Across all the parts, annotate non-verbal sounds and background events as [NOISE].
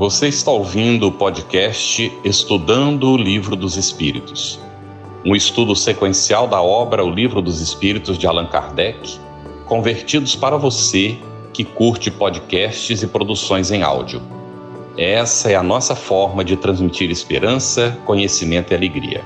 Você está ouvindo o podcast Estudando o Livro dos Espíritos, um estudo sequencial da obra O Livro dos Espíritos de Allan Kardec, convertidos para você que curte podcasts e produções em áudio. Essa é a nossa forma de transmitir esperança, conhecimento e alegria.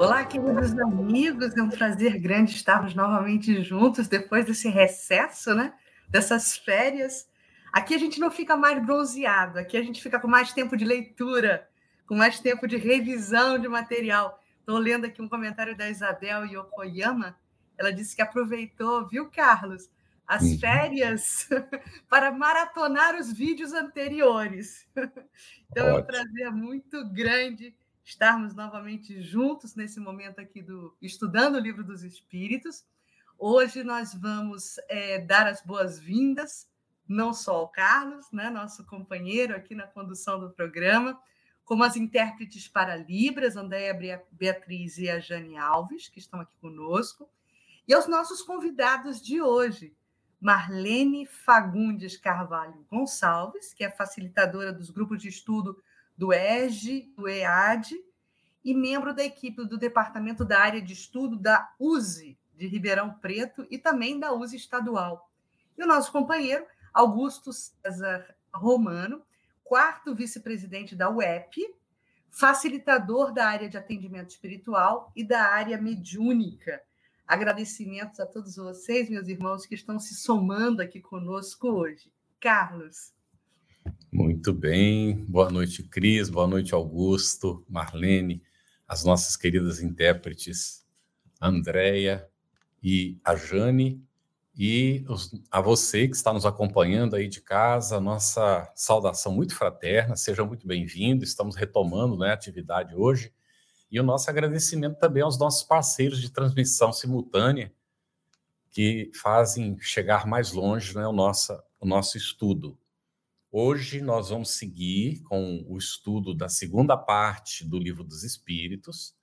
Olá, queridos amigos, é um prazer grande estarmos novamente juntos depois desse recesso, né? Dessas férias. Aqui a gente não fica mais bronzeado, aqui a gente fica com mais tempo de leitura, com mais tempo de revisão de material. Estou lendo aqui um comentário da Isabel Yokoyama. Ela disse que aproveitou, viu, Carlos, as uhum. férias [LAUGHS] para maratonar os vídeos anteriores. [LAUGHS] Então Ótimo. é um prazer muito grande estarmos novamente juntos nesse momento aqui do estudando o livro dos Espíritos. Hoje nós vamos é, dar as boas-vindas não só ao Carlos, né, nosso companheiro aqui na condução do programa, como as intérpretes para Libras, Andréia Beatriz e a Jane Alves, que estão aqui conosco, e aos nossos convidados de hoje, Marlene Fagundes Carvalho Gonçalves, que é facilitadora dos grupos de estudo do EGE, do EAD, e membro da equipe do Departamento da Área de Estudo da USE, de Ribeirão Preto, e também da USE Estadual. E o nosso companheiro, Augusto César Romano, quarto vice-presidente da UEP, facilitador da área de atendimento espiritual e da área mediúnica Agradecimentos a todos vocês, meus irmãos, que estão se somando aqui conosco hoje. Carlos. Muito bem. Boa noite, Cris. Boa noite, Augusto, Marlene, as nossas queridas intérpretes, Andréia e a Jane. E a você que está nos acompanhando aí de casa, nossa saudação muito fraterna, seja muito bem-vindo. Estamos retomando né, a atividade hoje e o nosso agradecimento também aos nossos parceiros de transmissão simultânea, que fazem chegar mais longe né, o, nosso, o nosso estudo. Hoje nós vamos seguir com o estudo da segunda parte do Livro dos Espíritos,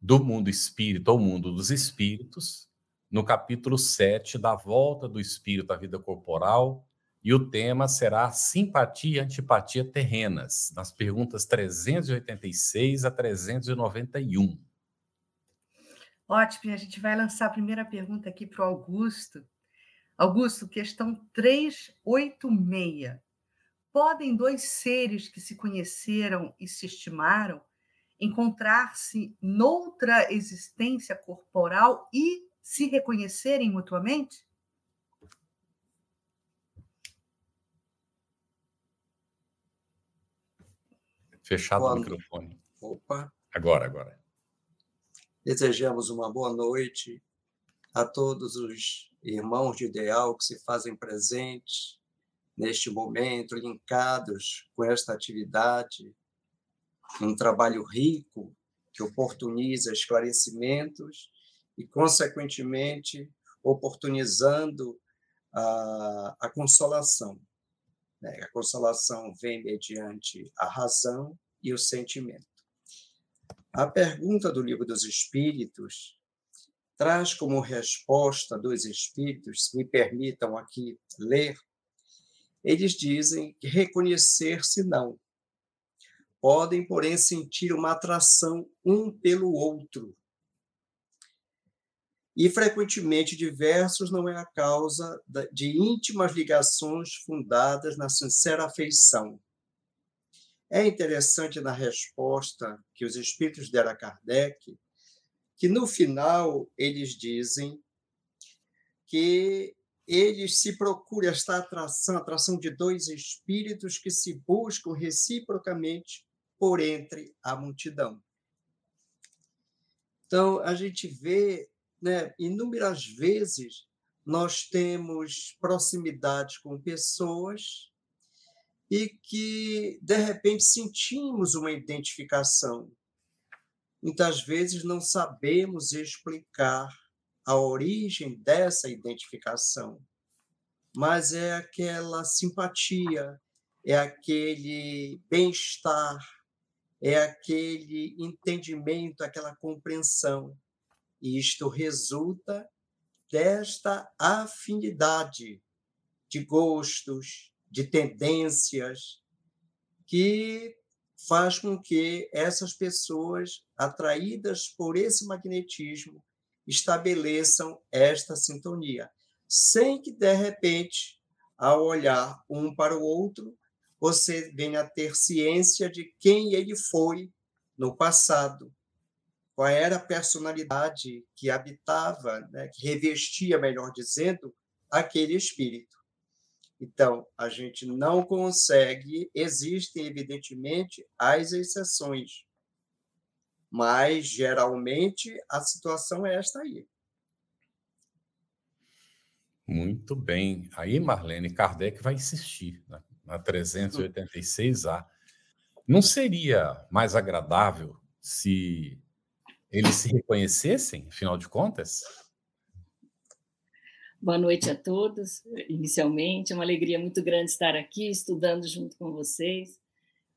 do mundo espírito ao mundo dos espíritos, no capítulo 7, da volta do espírito à vida corporal, e o tema será simpatia e antipatia terrenas, nas perguntas 386 a 391. Ótimo, a gente vai lançar a primeira pergunta aqui para o Augusto. Augusto, questão 386. Podem dois seres que se conheceram e se estimaram encontrar-se noutra existência corporal e se reconhecerem mutuamente? Fechado boa o microfone. Opa. Agora, agora. Desejamos uma boa noite a todos os irmãos de ideal que se fazem presentes neste momento, linkados com esta atividade, um trabalho rico que oportuniza esclarecimentos e, consequentemente, oportunizando a, a consolação né? A consolação vem mediante a razão e o sentimento. A pergunta do Livro dos Espíritos traz como resposta dos Espíritos, se me permitam aqui ler, eles dizem que reconhecer-se não. Podem, porém, sentir uma atração um pelo outro, e frequentemente diversos não é a causa de íntimas ligações fundadas na sincera afeição. É interessante na resposta que os espíritos deram a Kardec, que no final eles dizem que eles se procuram esta atração, atração de dois espíritos que se buscam reciprocamente por entre a multidão. Então, a gente vê né, inúmeras vezes nós temos proximidade com pessoas e que, de repente, sentimos uma identificação. Muitas vezes não sabemos explicar a origem dessa identificação, mas é aquela simpatia, é aquele bem-estar, é aquele entendimento, aquela compreensão e isto resulta desta afinidade de gostos, de tendências, que faz com que essas pessoas, atraídas por esse magnetismo, estabeleçam esta sintonia, sem que, de repente, ao olhar um para o outro, você venha a ter ciência de quem ele foi no passado, qual era a personalidade que habitava, né, que revestia, melhor dizendo, aquele espírito. Então, a gente não consegue, existem, evidentemente, as exceções, mas, geralmente, a situação é esta aí. Muito bem. Aí, Marlene, Kardec vai insistir né? na 386A. Não seria mais agradável se eles se reconhecessem, afinal de contas? Boa noite a todos. Inicialmente, é uma alegria muito grande estar aqui estudando junto com vocês.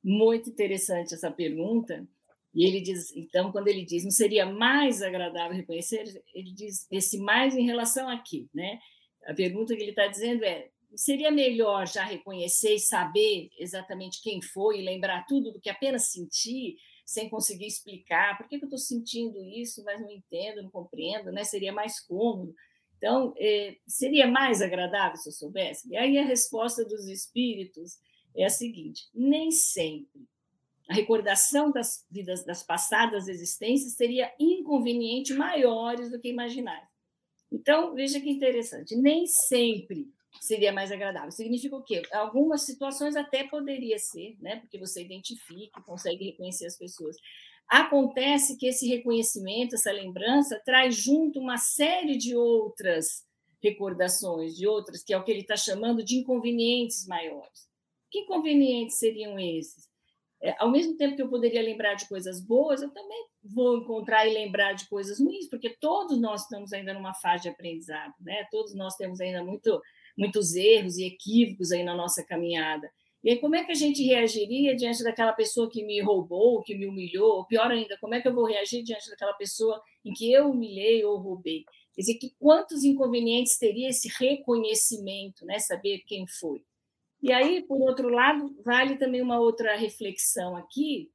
Muito interessante essa pergunta. E ele diz, então, quando ele diz, não seria mais agradável reconhecer, ele diz esse mais em relação a quê, né? A pergunta que ele está dizendo é: seria melhor já reconhecer e saber exatamente quem foi e lembrar tudo do que apenas sentir? Sem conseguir explicar por que, eu estou sentindo isso, mas não entendo, não compreendo, né? Seria mais cômodo. Então, eh, seria mais agradável se eu soubesse? E aí a resposta dos espíritos é a seguinte: nem sempre. A recordação das vidas das passadas existências seria inconveniente maiores do que imaginar. Então, veja que interessante, nem sempre seria mais agradável. Significa o quê? Algumas situações até poderia ser, né? Porque você identifica, consegue reconhecer as pessoas. Acontece que esse reconhecimento, essa lembrança, traz junto uma série de outras recordações, de outras, que é o que ele está chamando de inconvenientes maiores. Que inconvenientes seriam esses? É, ao mesmo tempo que eu poderia lembrar de coisas boas, eu também vou encontrar e lembrar de coisas ruins, porque todos nós estamos ainda numa fase de aprendizado, né? Todos nós temos ainda muito muitos erros e equívocos aí na nossa caminhada. E aí, como é que a gente reagiria diante daquela pessoa que me roubou, que me humilhou? Ou pior ainda, como é que eu vou reagir diante daquela pessoa em que eu humilhei ou roubei? Quer dizer, que quantos inconvenientes teria esse reconhecimento, né? saber quem foi? E aí, por outro lado, vale também uma outra reflexão aqui,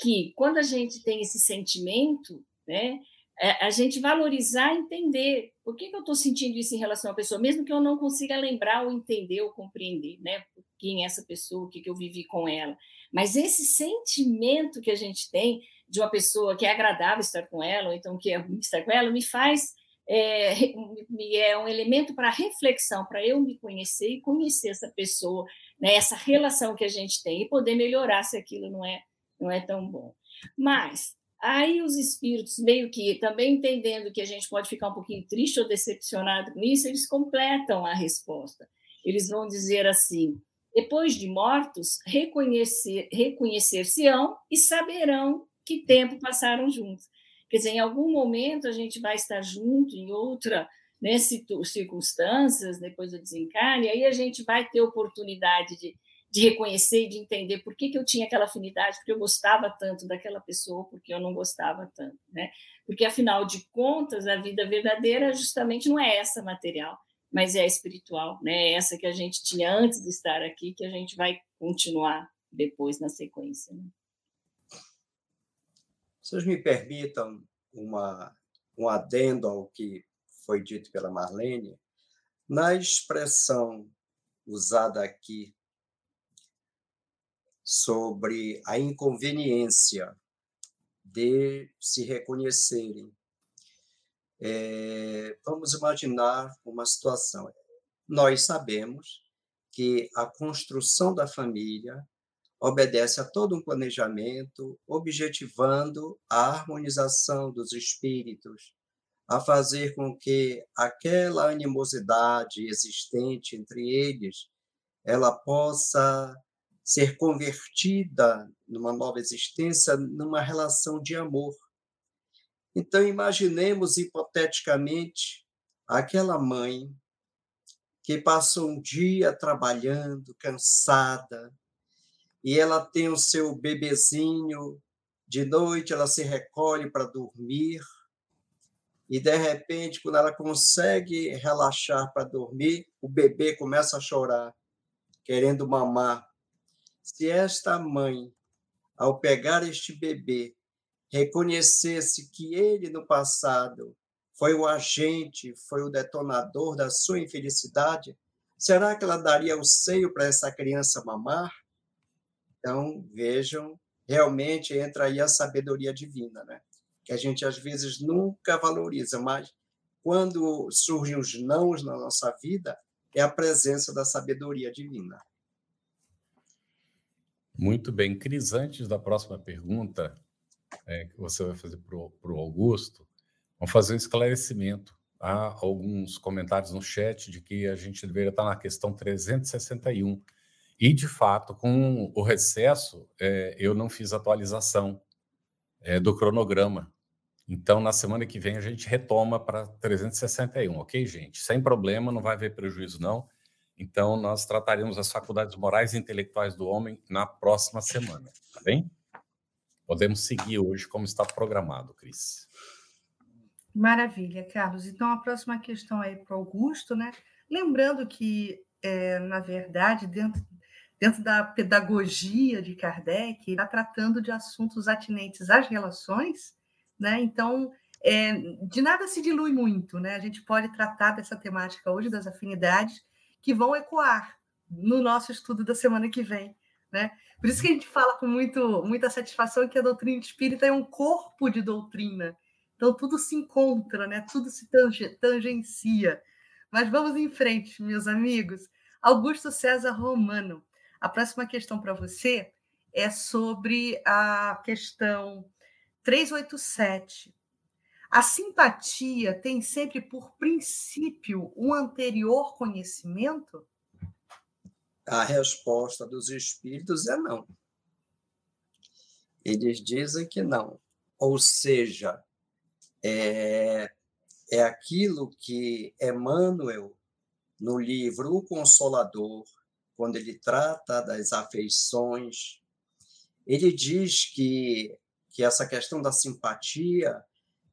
que quando a gente tem esse sentimento, né, é a gente valorizar, entender por que, que eu estou sentindo isso em relação à pessoa, mesmo que eu não consiga lembrar ou entender ou compreender, né? Quem é essa pessoa, o que, que eu vivi com ela. Mas esse sentimento que a gente tem de uma pessoa que é agradável estar com ela, ou então que é ruim estar com ela, me faz é, é um elemento para reflexão, para eu me conhecer e conhecer essa pessoa, né, essa relação que a gente tem e poder melhorar se aquilo não é, não é tão bom. Mas Aí os espíritos, meio que também entendendo que a gente pode ficar um pouquinho triste ou decepcionado com isso, eles completam a resposta. Eles vão dizer assim: depois de mortos, reconhecer, reconhecer-se-ão e saberão que tempo passaram juntos. Quer dizer, em algum momento a gente vai estar junto, em outra né, circunstâncias, depois do desencarne, aí a gente vai ter oportunidade de de reconhecer e de entender por que, que eu tinha aquela afinidade, porque eu gostava tanto daquela pessoa, porque eu não gostava tanto, né? Porque, afinal de contas, a vida verdadeira justamente não é essa material, mas é a espiritual, né? É essa que a gente tinha antes de estar aqui, que a gente vai continuar depois na sequência. Né? Vocês me permitam uma, um adendo ao que foi dito pela Marlene, na expressão usada aqui sobre a inconveniência de se reconhecerem. É, vamos imaginar uma situação. Nós sabemos que a construção da família obedece a todo um planejamento, objetivando a harmonização dos espíritos, a fazer com que aquela animosidade existente entre eles ela possa ser convertida numa nova existência, numa relação de amor. Então, imaginemos hipoteticamente aquela mãe que passou um dia trabalhando, cansada, e ela tem o seu bebezinho, de noite ela se recolhe para dormir, e de repente, quando ela consegue relaxar para dormir, o bebê começa a chorar, querendo mamar. Se esta mãe, ao pegar este bebê, reconhecesse que ele no passado foi o agente, foi o detonador da sua infelicidade, será que ela daria o seio para essa criança mamar? Então, vejam, realmente entra aí a sabedoria divina, né? Que a gente às vezes nunca valoriza, mas quando surgem os nãos na nossa vida, é a presença da sabedoria divina. Muito bem. Cris, antes da próxima pergunta é, que você vai fazer para o Augusto, vamos fazer um esclarecimento. Há alguns comentários no chat de que a gente deveria estar na questão 361. E, de fato, com o recesso, é, eu não fiz atualização é, do cronograma. Então, na semana que vem, a gente retoma para 361, ok, gente? Sem problema, não vai haver prejuízo, não. Então, nós trataremos as faculdades morais e intelectuais do homem na próxima semana, tá bem? Podemos seguir hoje como está programado, Cris. Maravilha, Carlos. Então, a próxima questão é para Augusto, né? Lembrando que, é, na verdade, dentro, dentro da pedagogia de Kardec, está tratando de assuntos atinentes às relações né? Então, é, de nada se dilui muito, né? A gente pode tratar dessa temática hoje das afinidades que vão ecoar no nosso estudo da semana que vem, né? Por isso que a gente fala com muito, muita satisfação que a doutrina espírita é um corpo de doutrina. Então tudo se encontra, né? Tudo se tangencia. Mas vamos em frente, meus amigos. Augusto César Romano. A próxima questão para você é sobre a questão 387. A simpatia tem sempre por princípio um anterior conhecimento? A resposta dos espíritos é não. Eles dizem que não. Ou seja, é, é aquilo que Emmanuel, no livro O Consolador, quando ele trata das afeições, ele diz que que essa questão da simpatia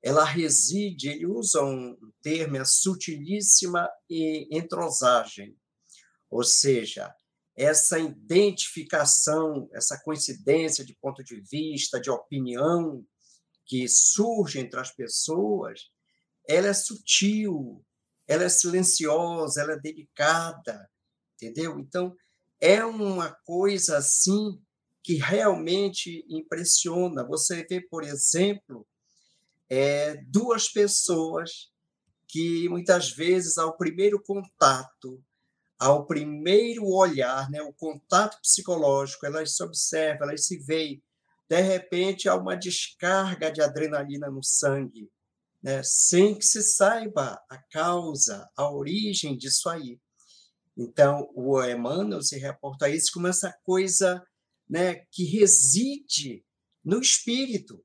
ela reside, ele usa um termo, a sutilíssima entrosagem, ou seja, essa identificação, essa coincidência de ponto de vista, de opinião que surge entre as pessoas, ela é sutil, ela é silenciosa, ela é delicada, entendeu? Então, é uma coisa assim que realmente impressiona. Você vê, por exemplo, é, duas pessoas que muitas vezes, ao primeiro contato, ao primeiro olhar, né, o contato psicológico, elas se observam, elas se veem. De repente, há uma descarga de adrenalina no sangue, né, sem que se saiba a causa, a origem disso aí. Então, o Emmanuel se reporta a isso como essa coisa né, que reside no espírito.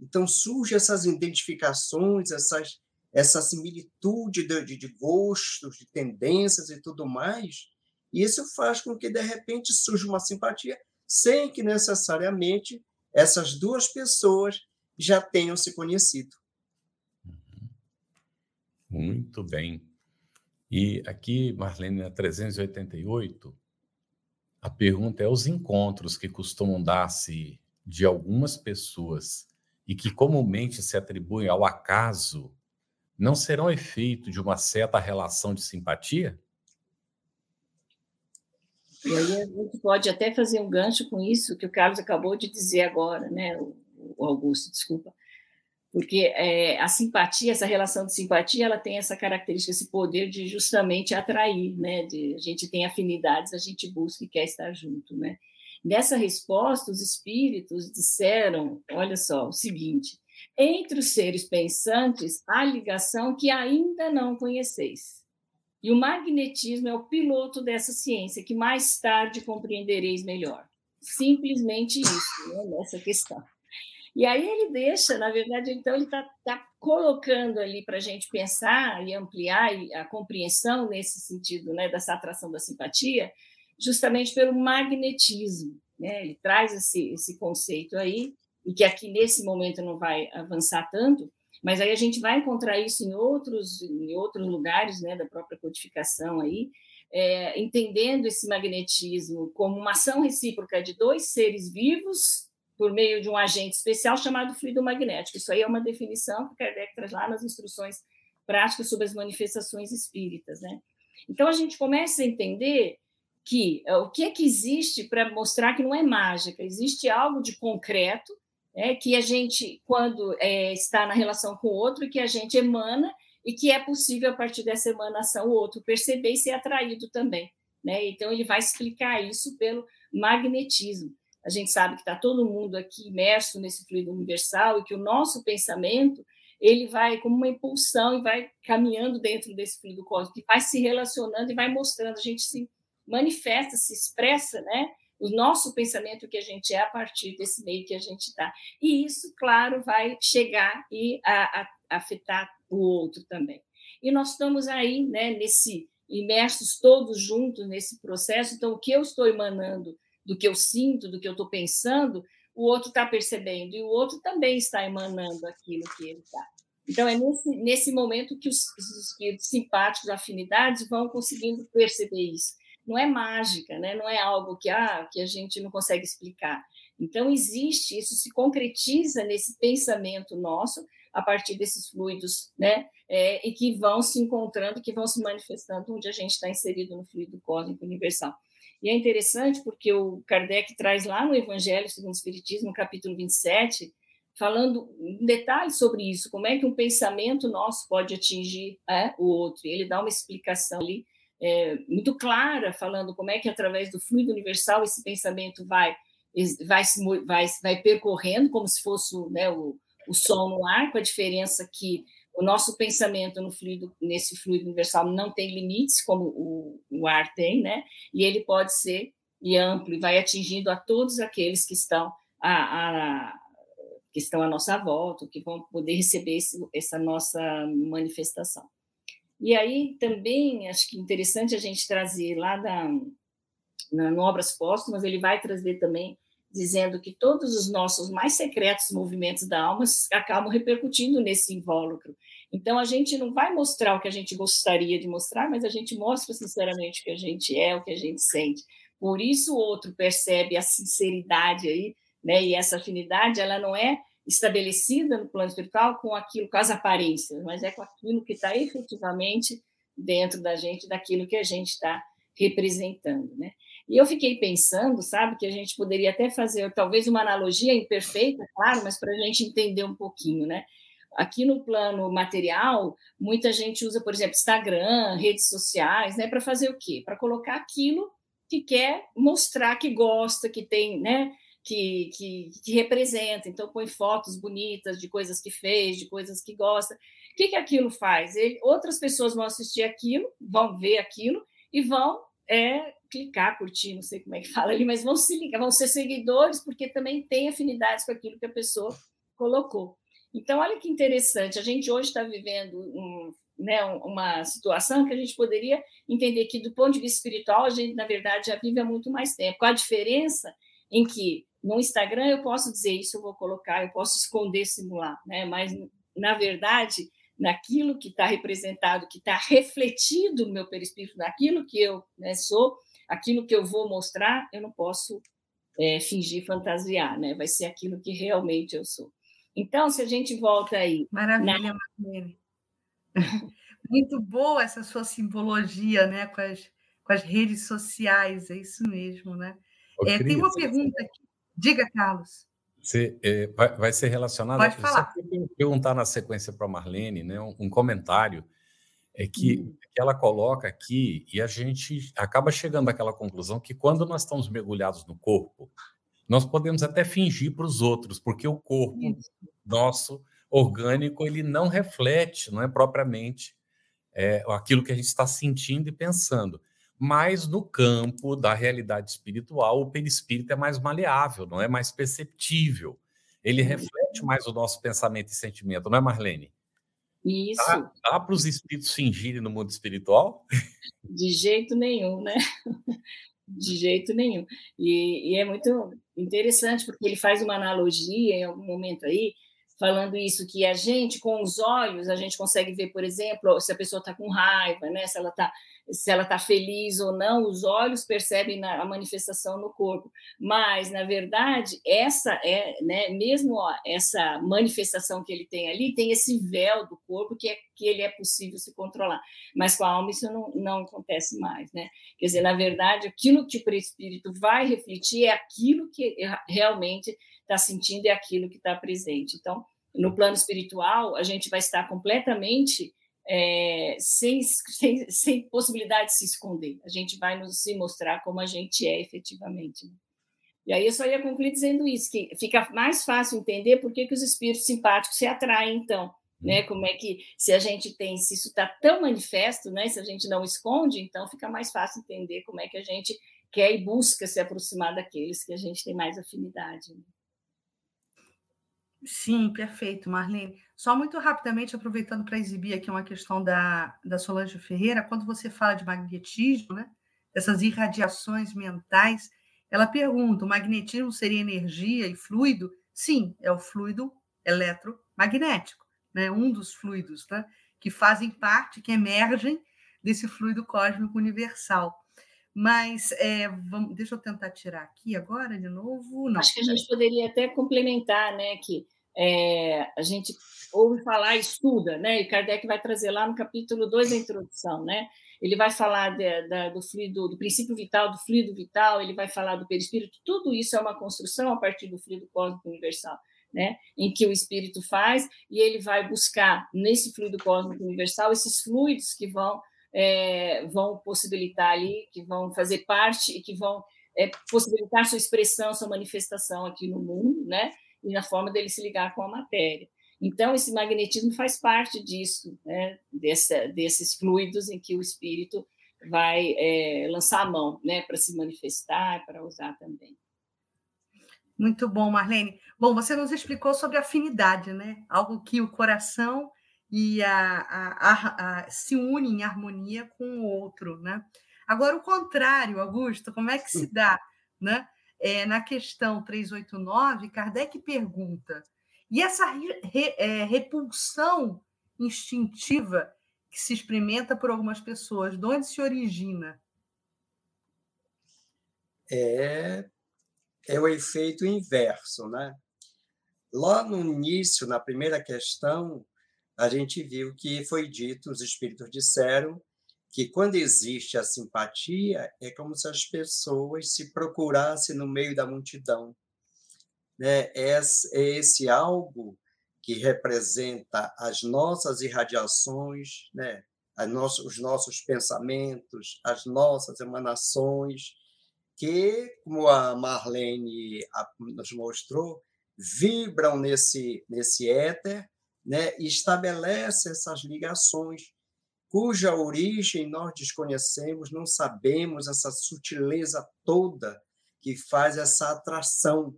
Então surgem essas identificações, essas, essa similitude de, de, gostos, de tendências e tudo mais. E isso faz com que, de repente, surja uma simpatia, sem que necessariamente essas duas pessoas já tenham se conhecido. Uhum. Muito bem. E aqui, Marlene, na 388, a pergunta é: os encontros que costumam dar-se de algumas pessoas e que comumente se atribuem ao acaso não serão efeito de uma certa relação de simpatia? E aí a gente pode até fazer um gancho com isso que o Carlos acabou de dizer agora, né, o Augusto, desculpa porque é, a simpatia, essa relação de simpatia, ela tem essa característica, esse poder de justamente atrair, né? De, a gente tem afinidades, a gente busca e quer estar junto, né? Nessa resposta, os espíritos disseram, olha só, o seguinte: entre os seres pensantes há ligação que ainda não conheceis. E o magnetismo é o piloto dessa ciência que mais tarde compreendereis melhor. Simplesmente isso, né, nessa questão. E aí ele deixa, na verdade, então ele está tá colocando ali para a gente pensar e ampliar a compreensão nesse sentido, né, dessa atração da simpatia, justamente pelo magnetismo. Né? Ele traz esse, esse conceito aí, e que aqui nesse momento não vai avançar tanto, mas aí a gente vai encontrar isso em outros, em outros lugares né, da própria codificação aí, é, entendendo esse magnetismo como uma ação recíproca de dois seres vivos por meio de um agente especial chamado fluido magnético. Isso aí é uma definição que Kardec traz lá nas instruções práticas sobre as manifestações espíritas, né? Então a gente começa a entender que é, o que é que existe para mostrar que não é mágica, existe algo de concreto, é, que a gente, quando é, está na relação com o outro, que a gente emana e que é possível, a partir dessa emanação, o outro perceber e ser atraído também. Né? Então, ele vai explicar isso pelo magnetismo. A gente sabe que está todo mundo aqui imerso nesse fluido universal e que o nosso pensamento ele vai como uma impulsão e vai caminhando dentro desse fluido cósmico, que vai se relacionando e vai mostrando, a gente se manifesta, se expressa, né? O nosso pensamento que a gente é a partir desse meio que a gente está. E isso, claro, vai chegar e a, a, afetar o outro também. E nós estamos aí, né, nesse imersos todos juntos nesse processo. Então, o que eu estou emanando do que eu sinto, do que eu estou pensando, o outro está percebendo e o outro também está emanando aquilo que ele está. Então, é nesse, nesse momento que os, os espíritos simpáticos, afinidades, vão conseguindo perceber isso. Não é mágica, né? não é algo que, ah, que a gente não consegue explicar. Então, existe, isso se concretiza nesse pensamento nosso, a partir desses fluidos, né? É, e que vão se encontrando, que vão se manifestando onde a gente está inserido no fluido cósmico universal. E é interessante porque o Kardec traz lá no Evangelho segundo o Espiritismo, capítulo 27, falando em detalhes sobre isso, como é que um pensamento nosso pode atingir é, o outro. E ele dá uma explicação ali é, muito clara, falando como é que através do fluido universal esse pensamento vai vai, vai, vai percorrendo como se fosse né, o, o sol no ar, com a diferença que o nosso pensamento no fluido, nesse fluido universal não tem limites, como o, o ar tem, né? E ele pode ser e amplo e vai atingindo a todos aqueles que estão a, a que estão à nossa volta, que vão poder receber esse, essa nossa manifestação. E aí também acho que interessante a gente trazer lá da, na, no Obras Póstumas, ele vai trazer também dizendo que todos os nossos mais secretos movimentos da alma acabam repercutindo nesse invólucro. Então, a gente não vai mostrar o que a gente gostaria de mostrar, mas a gente mostra sinceramente o que a gente é, o que a gente sente. Por isso, o outro percebe a sinceridade aí, né? E essa afinidade, ela não é estabelecida no plano espiritual com aquilo, com as aparências, mas é com aquilo que está efetivamente dentro da gente, daquilo que a gente está representando, né? E eu fiquei pensando, sabe, que a gente poderia até fazer talvez uma analogia imperfeita, claro, mas para a gente entender um pouquinho, né? Aqui no plano material, muita gente usa, por exemplo, Instagram, redes sociais, né, para fazer o quê? Para colocar aquilo que quer mostrar que gosta, que tem, né, que, que, que, representa. Então, põe fotos bonitas de coisas que fez, de coisas que gosta. O que, que aquilo faz? Ele, outras pessoas vão assistir aquilo, vão ver aquilo e vão é, clicar, curtir, não sei como é que [LAUGHS] fala ali, mas vão se ligar, vão ser seguidores, porque também tem afinidades com aquilo que a pessoa colocou. Então, olha que interessante, a gente hoje está vivendo um, né, uma situação que a gente poderia entender que, do ponto de vista espiritual, a gente, na verdade, já vive há muito mais tempo, com a diferença em que no Instagram eu posso dizer isso, eu vou colocar, eu posso esconder, simular, né? mas, na verdade, naquilo que está representado, que está refletido no meu perispírito, naquilo que eu né, sou, aquilo que eu vou mostrar, eu não posso é, fingir fantasiar, né? Vai ser aquilo que realmente eu sou. Então, se a gente volta aí. Maravilha, na... [LAUGHS] Muito boa essa sua simbologia, né? Com as, com as redes sociais, é isso mesmo, né? É, tem uma pergunta aqui. Diga, Carlos. Você, é, vai, vai, ser relacionado. Pode falar. Só perguntar na sequência para a Marlene, né? Um, um comentário é que, uhum. que, ela coloca aqui e a gente acaba chegando àquela conclusão que quando nós estamos mergulhados no corpo, nós podemos até fingir para os outros, porque o corpo Isso. nosso orgânico ele não reflete, não é propriamente é, aquilo que a gente está sentindo e pensando. Mas no campo da realidade espiritual, o perispírito é mais maleável, não é mais perceptível. Ele reflete mais o nosso pensamento e sentimento, não é, Marlene? Isso. Dá, dá para os espíritos fingirem no mundo espiritual? De jeito nenhum, né? [LAUGHS] De jeito nenhum. E, e, é muito interessante, porque ele faz uma analogia em algum momento aí, falando isso, que a gente, com os olhos, a gente consegue ver, por exemplo, se a pessoa está com raiva, né? se ela está se ela está feliz ou não, os olhos percebem a manifestação no corpo. Mas, na verdade, essa é, né, mesmo ó, essa manifestação que ele tem ali, tem esse véu do corpo que, é, que ele é possível se controlar. Mas com a alma isso não, não acontece mais. Né? Quer dizer, na verdade, aquilo que o perispírito vai refletir é aquilo que realmente está sentindo, é aquilo que está presente. Então, no plano espiritual, a gente vai estar completamente é, sem, [LAUGHS] sem, sem, possibilidade de se esconder. A gente vai nos, se mostrar como a gente é efetivamente. Né? E aí eu só ia concluir dizendo isso, que fica mais fácil entender por que, que os espíritos simpáticos se atraem, então. Né? Como é que, se a gente tem, se isso está tão manifesto, né? se a gente não esconde, então fica mais fácil entender como é que a gente quer e busca se aproximar daqueles que a gente tem mais afinidade. Né? Sim, perfeito, Marlene. Só muito rapidamente, aproveitando para exibir aqui uma questão da, da Solange Ferreira, quando você fala de magnetismo, né, dessas irradiações mentais, ela pergunta: o magnetismo seria energia e fluido? Sim, é o fluido eletromagnético, né, um dos fluidos né, que fazem parte, que emergem desse fluido cósmico universal. Mas é, vamos, deixa eu tentar tirar aqui agora de novo. Não, Acho que a gente poderia até complementar, né? Que é, a gente ouve falar, estuda, né? E Kardec vai trazer lá no capítulo 2 da introdução, né? Ele vai falar de, da, do fluido, do princípio vital, do fluido vital, ele vai falar do perispírito, tudo isso é uma construção a partir do fluido cósmico universal, né? Em que o espírito faz, e ele vai buscar nesse fluido cósmico universal esses fluidos que vão é, vão possibilitar ali, que vão fazer parte e que vão é, possibilitar sua expressão, sua manifestação aqui no mundo, né? E na forma dele se ligar com a matéria. Então, esse magnetismo faz parte disso, né? Dessa, desses fluidos em que o espírito vai é, lançar a mão né? para se manifestar, para usar também. Muito bom, Marlene. Bom, você nos explicou sobre afinidade, né? Algo que o coração e a, a, a, se unem em harmonia com o outro, né? Agora, o contrário, Augusto, como é que se [LAUGHS] dá, né? É, na questão 389, Kardec pergunta: e essa re, é, repulsão instintiva que se experimenta por algumas pessoas, de onde se origina? É, é o efeito inverso, né? Lá no início, na primeira questão, a gente viu que foi dito, os espíritos disseram que quando existe a simpatia, é como se as pessoas se procurassem no meio da multidão. Né? É esse algo que representa as nossas irradiações, né? os nossos pensamentos, as nossas emanações, que, como a Marlene nos mostrou, vibram nesse, nesse éter né? e estabelece essas ligações cuja origem nós desconhecemos, não sabemos essa sutileza toda que faz essa atração.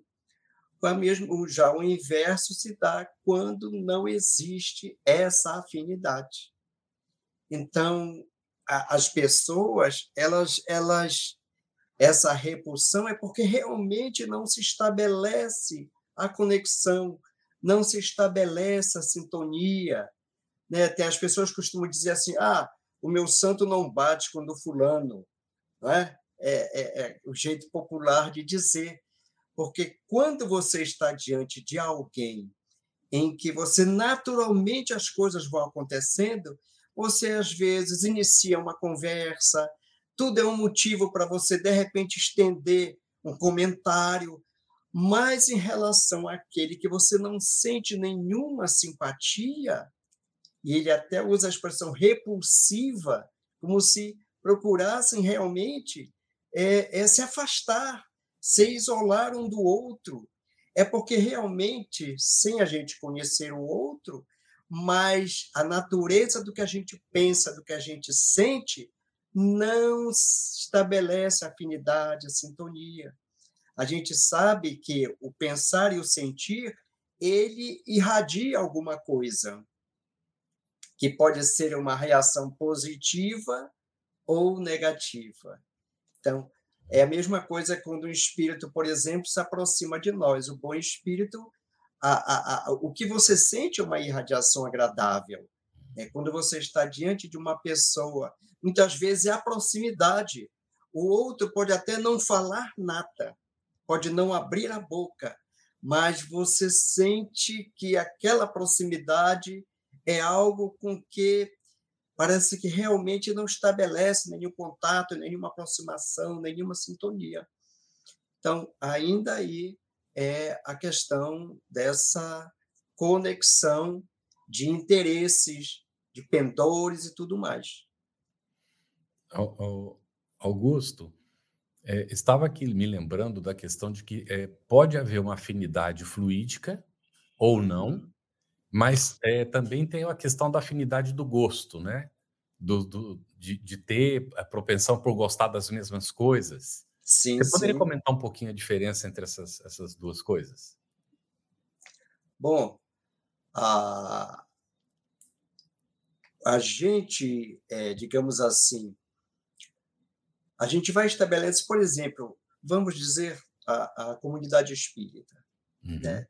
Mesmo, já o inverso se dá quando não existe essa afinidade. Então, a, as pessoas, elas, elas, essa repulsão é porque realmente não se estabelece a conexão, não se estabelece a sintonia, né? Tem as pessoas costumam dizer assim: ah, o meu santo não bate quando fulano. Não é? É, é, é o jeito popular de dizer. Porque quando você está diante de alguém em que você naturalmente as coisas vão acontecendo, você às vezes inicia uma conversa, tudo é um motivo para você de repente estender um comentário, mas em relação àquele que você não sente nenhuma simpatia, e ele até usa a expressão repulsiva, como se procurassem realmente é, é se afastar, se isolar um do outro. É porque realmente, sem a gente conhecer o outro, mas a natureza do que a gente pensa, do que a gente sente, não estabelece afinidade, a sintonia. A gente sabe que o pensar e o sentir, ele irradia alguma coisa que pode ser uma reação positiva ou negativa. Então, é a mesma coisa quando o espírito, por exemplo, se aproxima de nós. O bom espírito, a, a, a, o que você sente é uma irradiação agradável. É quando você está diante de uma pessoa, muitas vezes é a proximidade. O outro pode até não falar nada, pode não abrir a boca, mas você sente que aquela proximidade é algo com que parece que realmente não estabelece nenhum contato, nenhuma aproximação, nenhuma sintonia. Então, ainda aí é a questão dessa conexão de interesses, de pendores e tudo mais. Augusto, é, estava aqui me lembrando da questão de que é, pode haver uma afinidade fluídica ou não, uhum. Mas é, também tem a questão da afinidade do gosto, né? Do, do de, de, ter a propensão por gostar das mesmas coisas. Sim, Você poderia sim. comentar um pouquinho a diferença entre essas, essas duas coisas? Bom, a, a gente, é, digamos assim, a gente vai estabelecer, por exemplo, vamos dizer, a, a comunidade espírita. Uhum. Né?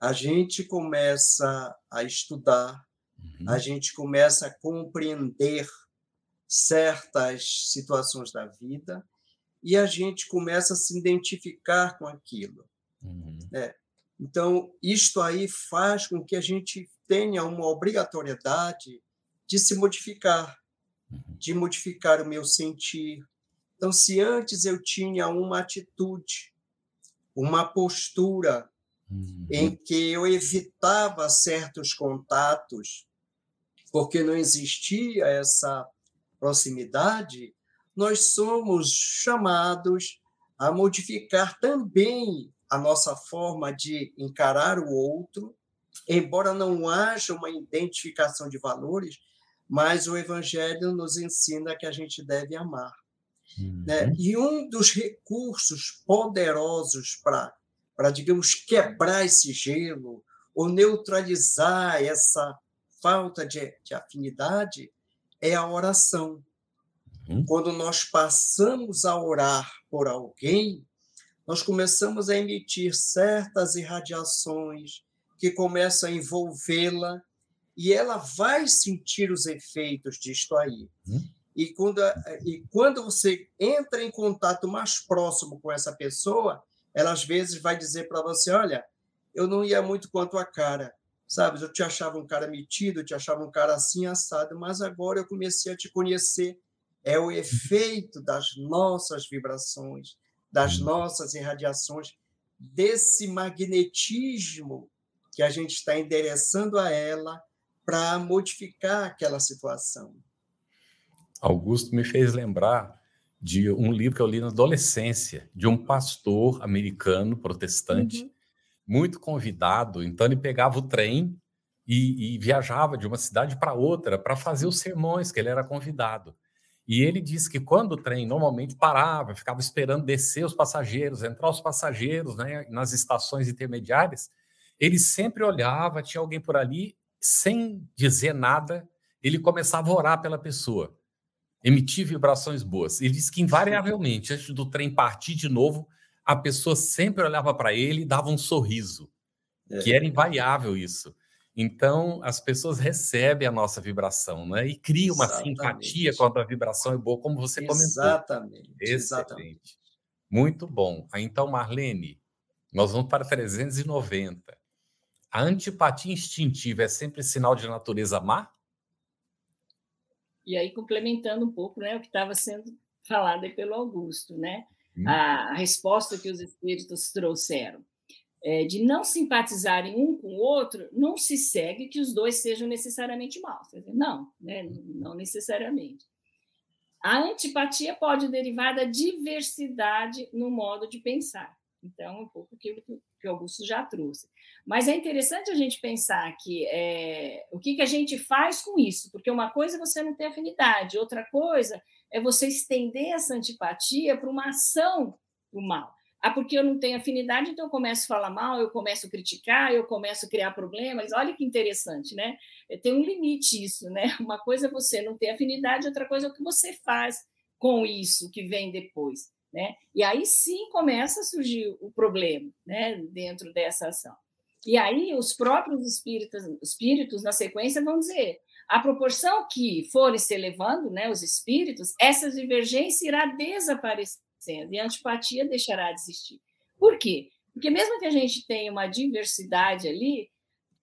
A gente começa a estudar, uhum. a gente começa a compreender certas situações da vida e a gente começa a se identificar com aquilo. Uhum. Né? Então, isto aí faz com que a gente tenha uma obrigatoriedade de se modificar, uhum. de modificar o meu sentir, então, se antes eu tinha uma atitude, uma postura uhum. em que eu evitava certos contatos, porque não existia essa proximidade, nós somos chamados a modificar também a nossa forma de encarar o outro, embora não haja uma identificação de valores, mas o Evangelho nos ensina que a gente deve amar. Né? Uhum. E um dos recursos poderosos para, digamos, quebrar esse gelo ou neutralizar essa falta de, de afinidade é a oração. Uhum. Quando nós passamos a orar por alguém, nós começamos a emitir certas irradiações que começam a envolvê-la e ela vai sentir os efeitos disto aí. Uhum. E quando, e quando você entra em contato mais próximo com essa pessoa, ela às vezes vai dizer para você: Olha, eu não ia muito quanto a cara, sabe? Eu te achava um cara metido, eu te achava um cara assim assado, mas agora eu comecei a te conhecer. É o efeito das nossas vibrações, das nossas irradiações, desse magnetismo que a gente está endereçando a ela para modificar aquela situação. Augusto me fez lembrar de um livro que eu li na adolescência, de um pastor americano protestante, uhum. muito convidado. Então, ele pegava o trem e, e viajava de uma cidade para outra para fazer os sermões, que ele era convidado. E ele disse que quando o trem normalmente parava, ficava esperando descer os passageiros, entrar os passageiros né, nas estações intermediárias, ele sempre olhava, tinha alguém por ali, sem dizer nada, ele começava a orar pela pessoa emitir vibrações boas. Ele disse que, invariavelmente, antes do trem partir de novo, a pessoa sempre olhava para ele e dava um sorriso, é. que era invariável isso. Então, as pessoas recebem a nossa vibração, né? E cria uma Exatamente. simpatia quando a vibração é boa, como você Exatamente. comentou. Exatamente. Exatamente. Muito bom. Então, Marlene, nós vamos para 390. A antipatia instintiva é sempre sinal de natureza má? E aí, complementando um pouco né, o que estava sendo falado aí pelo Augusto, né? Hum. A, a, resposta que os espíritos trouxeram. É, de não simpatizarem um com o outro, não se segue que os dois sejam necessariamente maus. Não, né? não necessariamente. A antipatia pode derivar da diversidade no modo de pensar. Então, um pouco aquilo que o Augusto já trouxe. Mas é interessante a gente pensar que é, o que, que a gente faz com isso, porque uma coisa é você não ter afinidade, outra coisa é você estender essa antipatia para uma ação do mal. Ah, porque eu não tenho afinidade, então eu começo a falar mal, eu começo a criticar, eu começo a criar problemas. Olha que interessante, né? Tem um limite isso, né? [LAUGHS] Uma coisa é você não ter afinidade, outra coisa é o que você faz com isso que vem depois. Né? E aí sim começa a surgir o problema né, dentro dessa ação. E aí os próprios espíritos, espíritos, na sequência, vão dizer: à proporção que forem se elevando, né, os espíritos, essa divergência irá desaparecendo e a antipatia deixará de existir. Por quê? Porque mesmo que a gente tenha uma diversidade ali,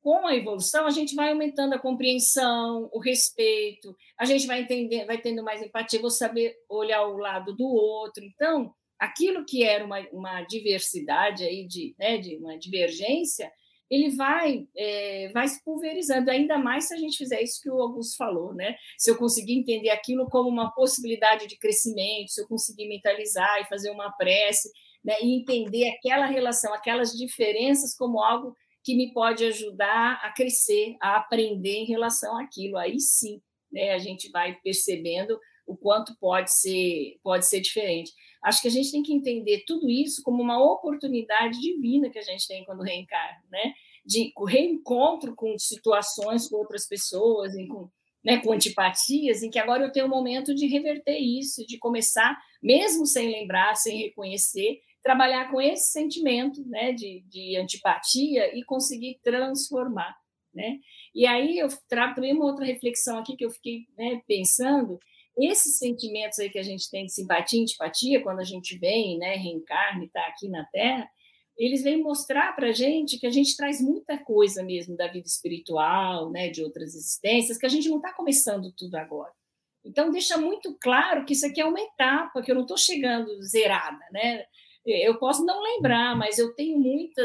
com a evolução, a gente vai aumentando a compreensão, o respeito, a gente vai entender, vai tendo mais empatia, vou saber olhar o lado do outro. Então, aquilo que era uma, uma diversidade aí de, né, de uma divergência, ele vai é, vai se pulverizando, ainda mais se a gente fizer isso que o Augusto falou, né? Se eu conseguir entender aquilo como uma possibilidade de crescimento, se eu conseguir mentalizar e fazer uma prece, né, e entender aquela relação, aquelas diferenças como algo que me pode ajudar a crescer, a aprender em relação àquilo. Aí sim, né, a gente vai percebendo o quanto pode ser pode ser diferente. Acho que a gente tem que entender tudo isso como uma oportunidade divina que a gente tem quando reencarna, né? De reencontro com situações com outras pessoas, com, né, com antipatias, em que agora eu tenho um momento de reverter isso, de começar, mesmo sem lembrar, sem reconhecer, trabalhar com esse sentimento né, de, de antipatia e conseguir transformar. Né? E aí eu trago também uma outra reflexão aqui que eu fiquei né, pensando, esses sentimentos aí que a gente tem de simpatia antipatia, quando a gente vem, né, reencarna e está aqui na Terra, eles vêm mostrar para a gente que a gente traz muita coisa mesmo da vida espiritual, né, de outras existências, que a gente não está começando tudo agora. Então, deixa muito claro que isso aqui é uma etapa, que eu não estou chegando zerada, né? eu posso não lembrar, mas eu tenho muita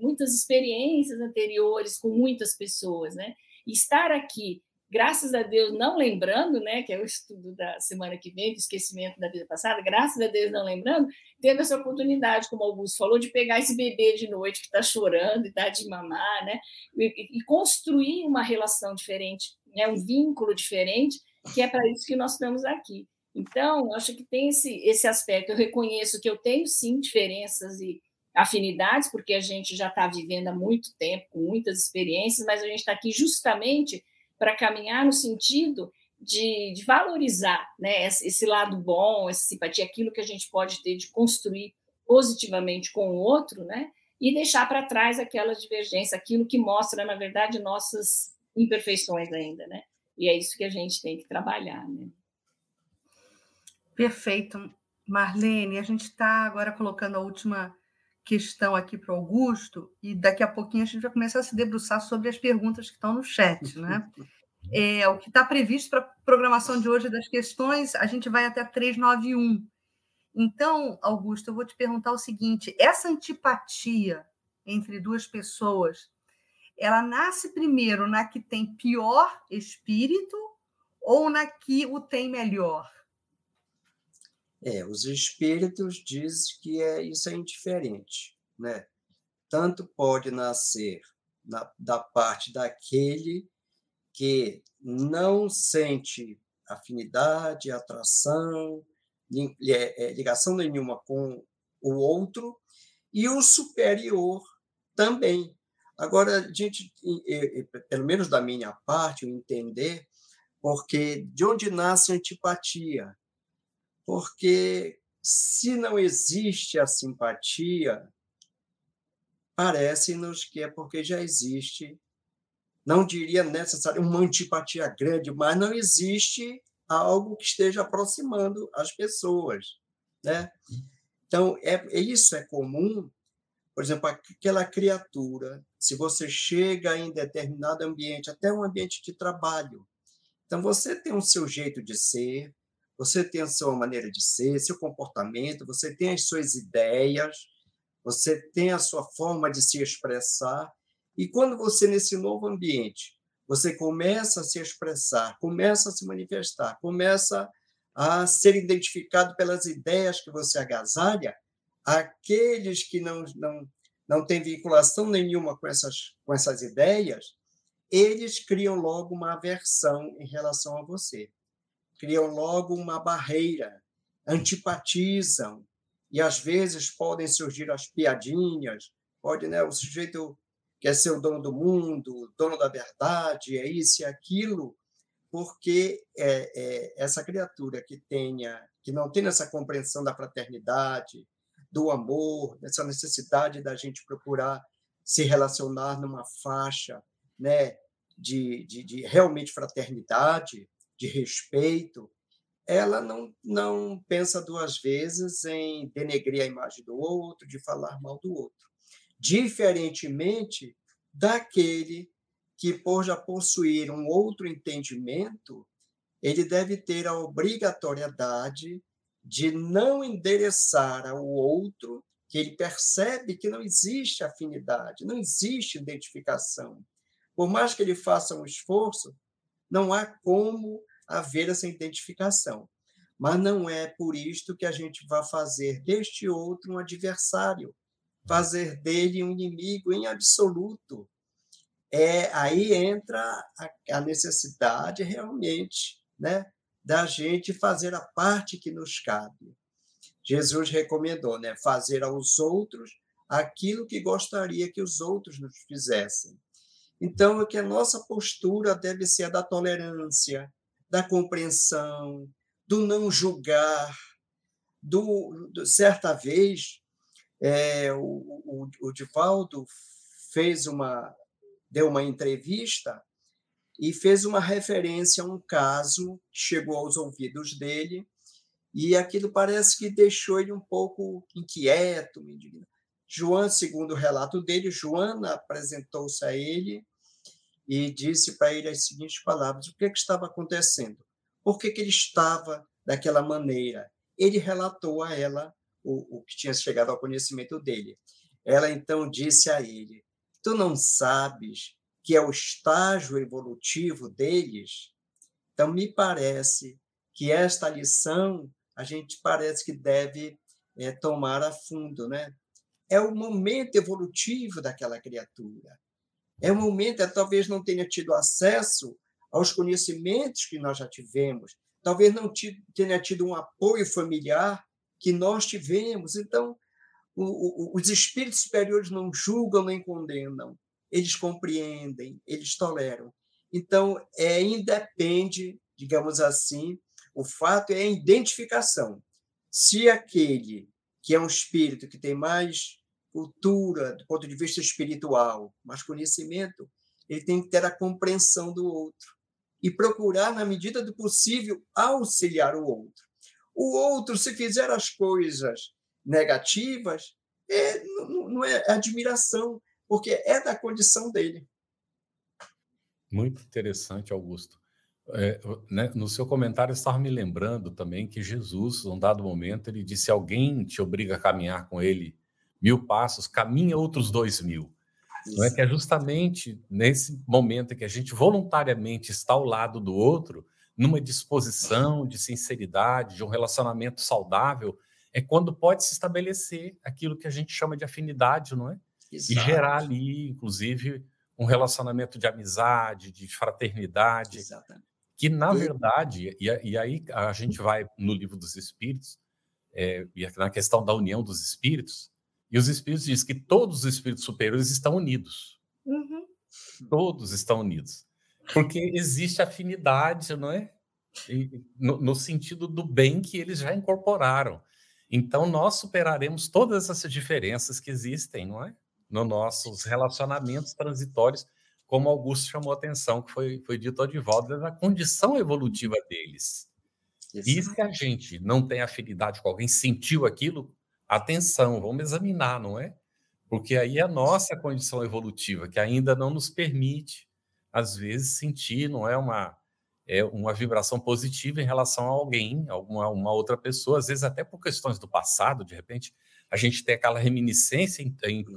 muitas experiências anteriores com muitas pessoas, né? E estar aqui, graças a Deus, não lembrando, né? Que é o estudo da semana que vem, do esquecimento da vida passada, graças a Deus não lembrando, tendo essa oportunidade, como o Augusto falou, de pegar esse bebê de noite que está chorando e dar de mamar, né? E, e construir uma relação diferente, né? Um vínculo diferente, que é para isso que nós estamos aqui. Então, acho que tem esse, esse aspecto. Eu reconheço que eu tenho, sim, diferenças e afinidades, porque a gente já está vivendo há muito tempo, com muitas experiências, mas a gente está aqui justamente para caminhar no sentido de, de, valorizar né, esse lado bom, essa simpatia, aquilo que a gente pode ter de construir positivamente com o outro, né, e deixar para trás aquela divergência, aquilo que mostra, na verdade, nossas imperfeições ainda. Né? E é isso que a gente tem que trabalhar. Né? Perfeito, Marlene. A gente está agora colocando a última questão aqui para o Augusto, e daqui a pouquinho a gente vai começar a se debruçar sobre as perguntas que estão no chat. Né? [LAUGHS] É, o que está previsto para a programação de hoje das questões, a gente vai até 391. Então, Augusto, eu vou te perguntar o seguinte: essa antipatia entre duas pessoas, ela nasce primeiro na que tem pior espírito ou na que o tem melhor? É, os espíritos dizem que é, isso é indiferente, né? Tanto pode nascer na, da parte daquele que não sente afinidade, atração, é, é, ligação nenhuma com o outro, e o superior também. Agora, a gente, pelo menos da minha parte, eu entender, porque de onde nasce a antipatia? Porque se não existe a simpatia, parece-nos que é porque já existe, não diria necessário uma antipatia grande, mas não existe algo que esteja aproximando as pessoas, né? Então, é, é isso é comum, por exemplo, aquela criatura, se você chega em determinado ambiente, até um ambiente de trabalho, então você tem o seu jeito de ser, você tem a sua maneira de ser, seu comportamento, você tem as suas ideias, você tem a sua forma de se expressar. E quando você, nesse novo ambiente, você começa a se expressar, começa a se manifestar, começa a ser identificado pelas ideias que você agasalha, aqueles que não, não, não têm vinculação nenhuma com essas, com essas ideias, eles criam logo uma aversão em relação a você criam logo uma barreira, antipatizam, e às vezes podem surgir as piadinhas, pode, né, o sujeito quer ser o dono do mundo, dono da verdade, é isso e aquilo, porque é, é, essa criatura que tenha, que não tem essa compreensão da fraternidade, do amor, dessa necessidade da gente procurar se relacionar numa faixa, né, de, de, de realmente fraternidade, de respeito, ela não, não pensa duas vezes em denegrir a imagem do outro, de falar mal do outro. Diferentemente daquele que, por já possuir um outro entendimento, ele deve ter a obrigatoriedade de não endereçar ao outro que ele percebe que não existe afinidade, não existe identificação. Por mais que ele faça um esforço, não há como haver essa identificação. Mas não é por isto que a gente vai fazer deste outro um adversário, fazer dele um inimigo em absoluto. É aí entra a, a necessidade realmente, né, da gente fazer a parte que nos cabe. Jesus recomendou, né, fazer aos outros aquilo que gostaria que os outros nos fizessem. Então, é que a nossa postura deve ser a da tolerância, da compreensão, do não julgar. Do, do certa vez, é, o, o, o Divaldo fez uma, deu uma entrevista e fez uma referência a um caso que chegou aos ouvidos dele e aquilo parece que deixou ele um pouco inquieto, indignado. João, segundo o relato dele, Joana apresentou-se a ele e disse para ele as seguintes palavras: o que, é que estava acontecendo? Por que, que ele estava daquela maneira? Ele relatou a ela o, o que tinha chegado ao conhecimento dele. Ela então disse a ele: Tu não sabes que é o estágio evolutivo deles? Então, me parece que esta lição a gente parece que deve é, tomar a fundo, né? É o momento evolutivo daquela criatura. É um momento, ela talvez não tenha tido acesso aos conhecimentos que nós já tivemos, talvez não tenha tido um apoio familiar que nós tivemos. Então, o, o, os espíritos superiores não julgam nem condenam, eles compreendem, eles toleram. Então, é independe, digamos assim, o fato é a identificação. Se aquele que é um espírito que tem mais cultura, do ponto de vista espiritual, mas conhecimento, ele tem que ter a compreensão do outro e procurar, na medida do possível, auxiliar o outro. O outro, se fizer as coisas negativas, é, não, não é admiração, porque é da condição dele. Muito interessante, Augusto. É, né, no seu comentário, estava me lembrando também que Jesus, num dado momento, ele disse: Alguém te obriga a caminhar com ele mil passos, caminha outros dois mil. Não é que é justamente nesse momento em que a gente voluntariamente está ao lado do outro, numa disposição de sinceridade, de um relacionamento saudável, é quando pode se estabelecer aquilo que a gente chama de afinidade, não é? Exato. E gerar ali, inclusive, um relacionamento de amizade, de fraternidade, Exatamente. que na verdade, e, e, aí a gente vai no livro dos Espíritos, é, e na questão da união dos Espíritos, e os espíritos dizem que todos os espíritos superiores estão unidos. Uhum. Todos estão unidos. Porque existe afinidade, não é? No, no, sentido do bem que eles já incorporaram. Então, nós superaremos todas essas diferenças que existem, não é? Nos nossos relacionamentos transitórios, como Augusto chamou a atenção, que foi, foi dito ao Divaldo, da condição evolutiva deles. E se a gente não tem afinidade com alguém, sentiu aquilo, atenção, vamos examinar, não é? Porque aí é a nossa condição evolutiva, que ainda não nos permite, às vezes, sentir, não é uma, é uma vibração positiva em relação a alguém, alguma uma outra pessoa, às vezes até por questões do passado, de repente, a gente tem aquela reminiscência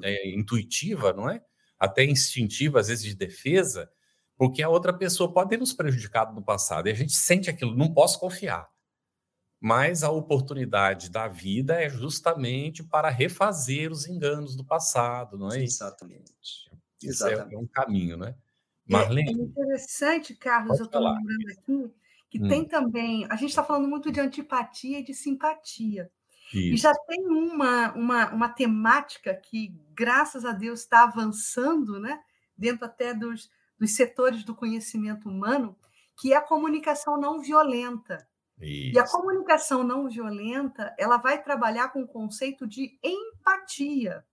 é, intuitiva, não é? Até instintiva, às vezes de defesa, porque a outra pessoa pode ter nos prejudicado no passado, e a gente sente aquilo, não posso confiar mas a oportunidade da vida é justamente para refazer os enganos do passado, não é isso? Exatamente. Isso é, é um caminho, né? É, Marlene? É interessante, Carlos, eu estou lembrando aqui que hum. tem também. A gente está falando muito de antipatia e de simpatia. Isso. E já tem uma, uma, uma temática que, graças a Deus, está avançando, né? dentro até dos, dos setores do conhecimento humano, que é a comunicação não violenta. Isso. E a comunicação não violenta, ela vai trabalhar com o conceito de empatia.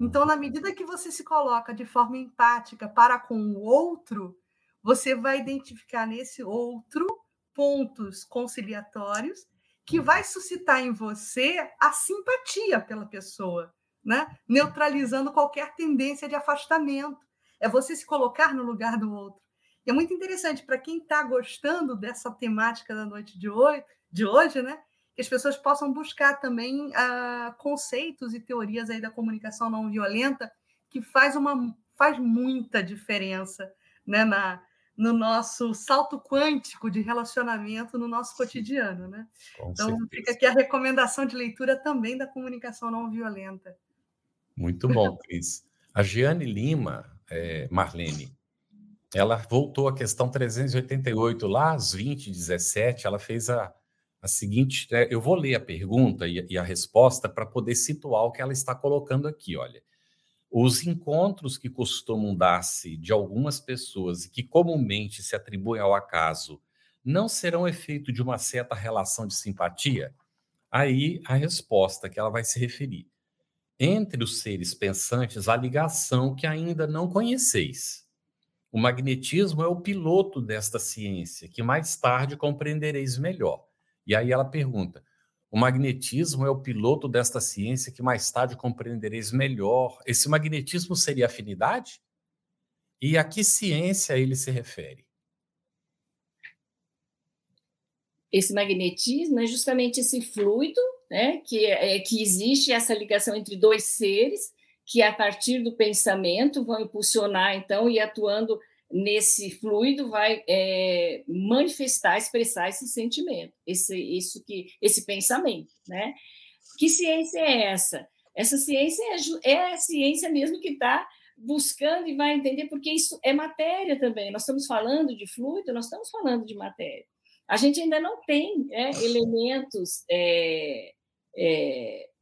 Então, na medida que você se coloca de forma empática para com o outro, você vai identificar nesse outro pontos conciliatórios que vai suscitar em você a simpatia pela pessoa, né? neutralizando qualquer tendência de afastamento. É você se colocar no lugar do outro. É muito interessante para quem está gostando dessa temática da noite de hoje, de hoje né? que as pessoas possam buscar também uh, conceitos e teorias aí da comunicação não violenta que faz, uma, faz muita diferença né? na, no nosso salto quântico de relacionamento no nosso cotidiano, né? Com então certeza. fica aqui a recomendação de leitura também da comunicação não violenta. Muito bom, Cris. A Giane Lima, é, Marlene, ela voltou à questão 388, lá às 20, 17, ela fez a, a seguinte. É, eu vou ler a pergunta e, e a resposta para poder situar o que ela está colocando aqui. Olha, os encontros que costumam dar-se de algumas pessoas e que comumente se atribuem ao acaso não serão efeito de uma certa relação de simpatia? Aí a resposta que ela vai se referir. Entre os seres pensantes, há ligação que ainda não conheceis. O magnetismo é o piloto desta ciência, que mais tarde compreendereis melhor. E aí ela pergunta: o magnetismo é o piloto desta ciência que mais tarde compreendereis melhor. Esse magnetismo seria afinidade? E a que ciência ele se refere? Esse magnetismo é justamente esse fluido, né, que, é, que existe essa ligação entre dois seres que a partir do pensamento vão impulsionar então e atuando nesse fluido vai é, manifestar, expressar esse sentimento, esse, isso que, esse pensamento, né? Que ciência é essa? Essa ciência é, é a ciência mesmo que está buscando e vai entender, porque isso é matéria também. Nós estamos falando de fluido, nós estamos falando de matéria. A gente ainda não tem é, elementos é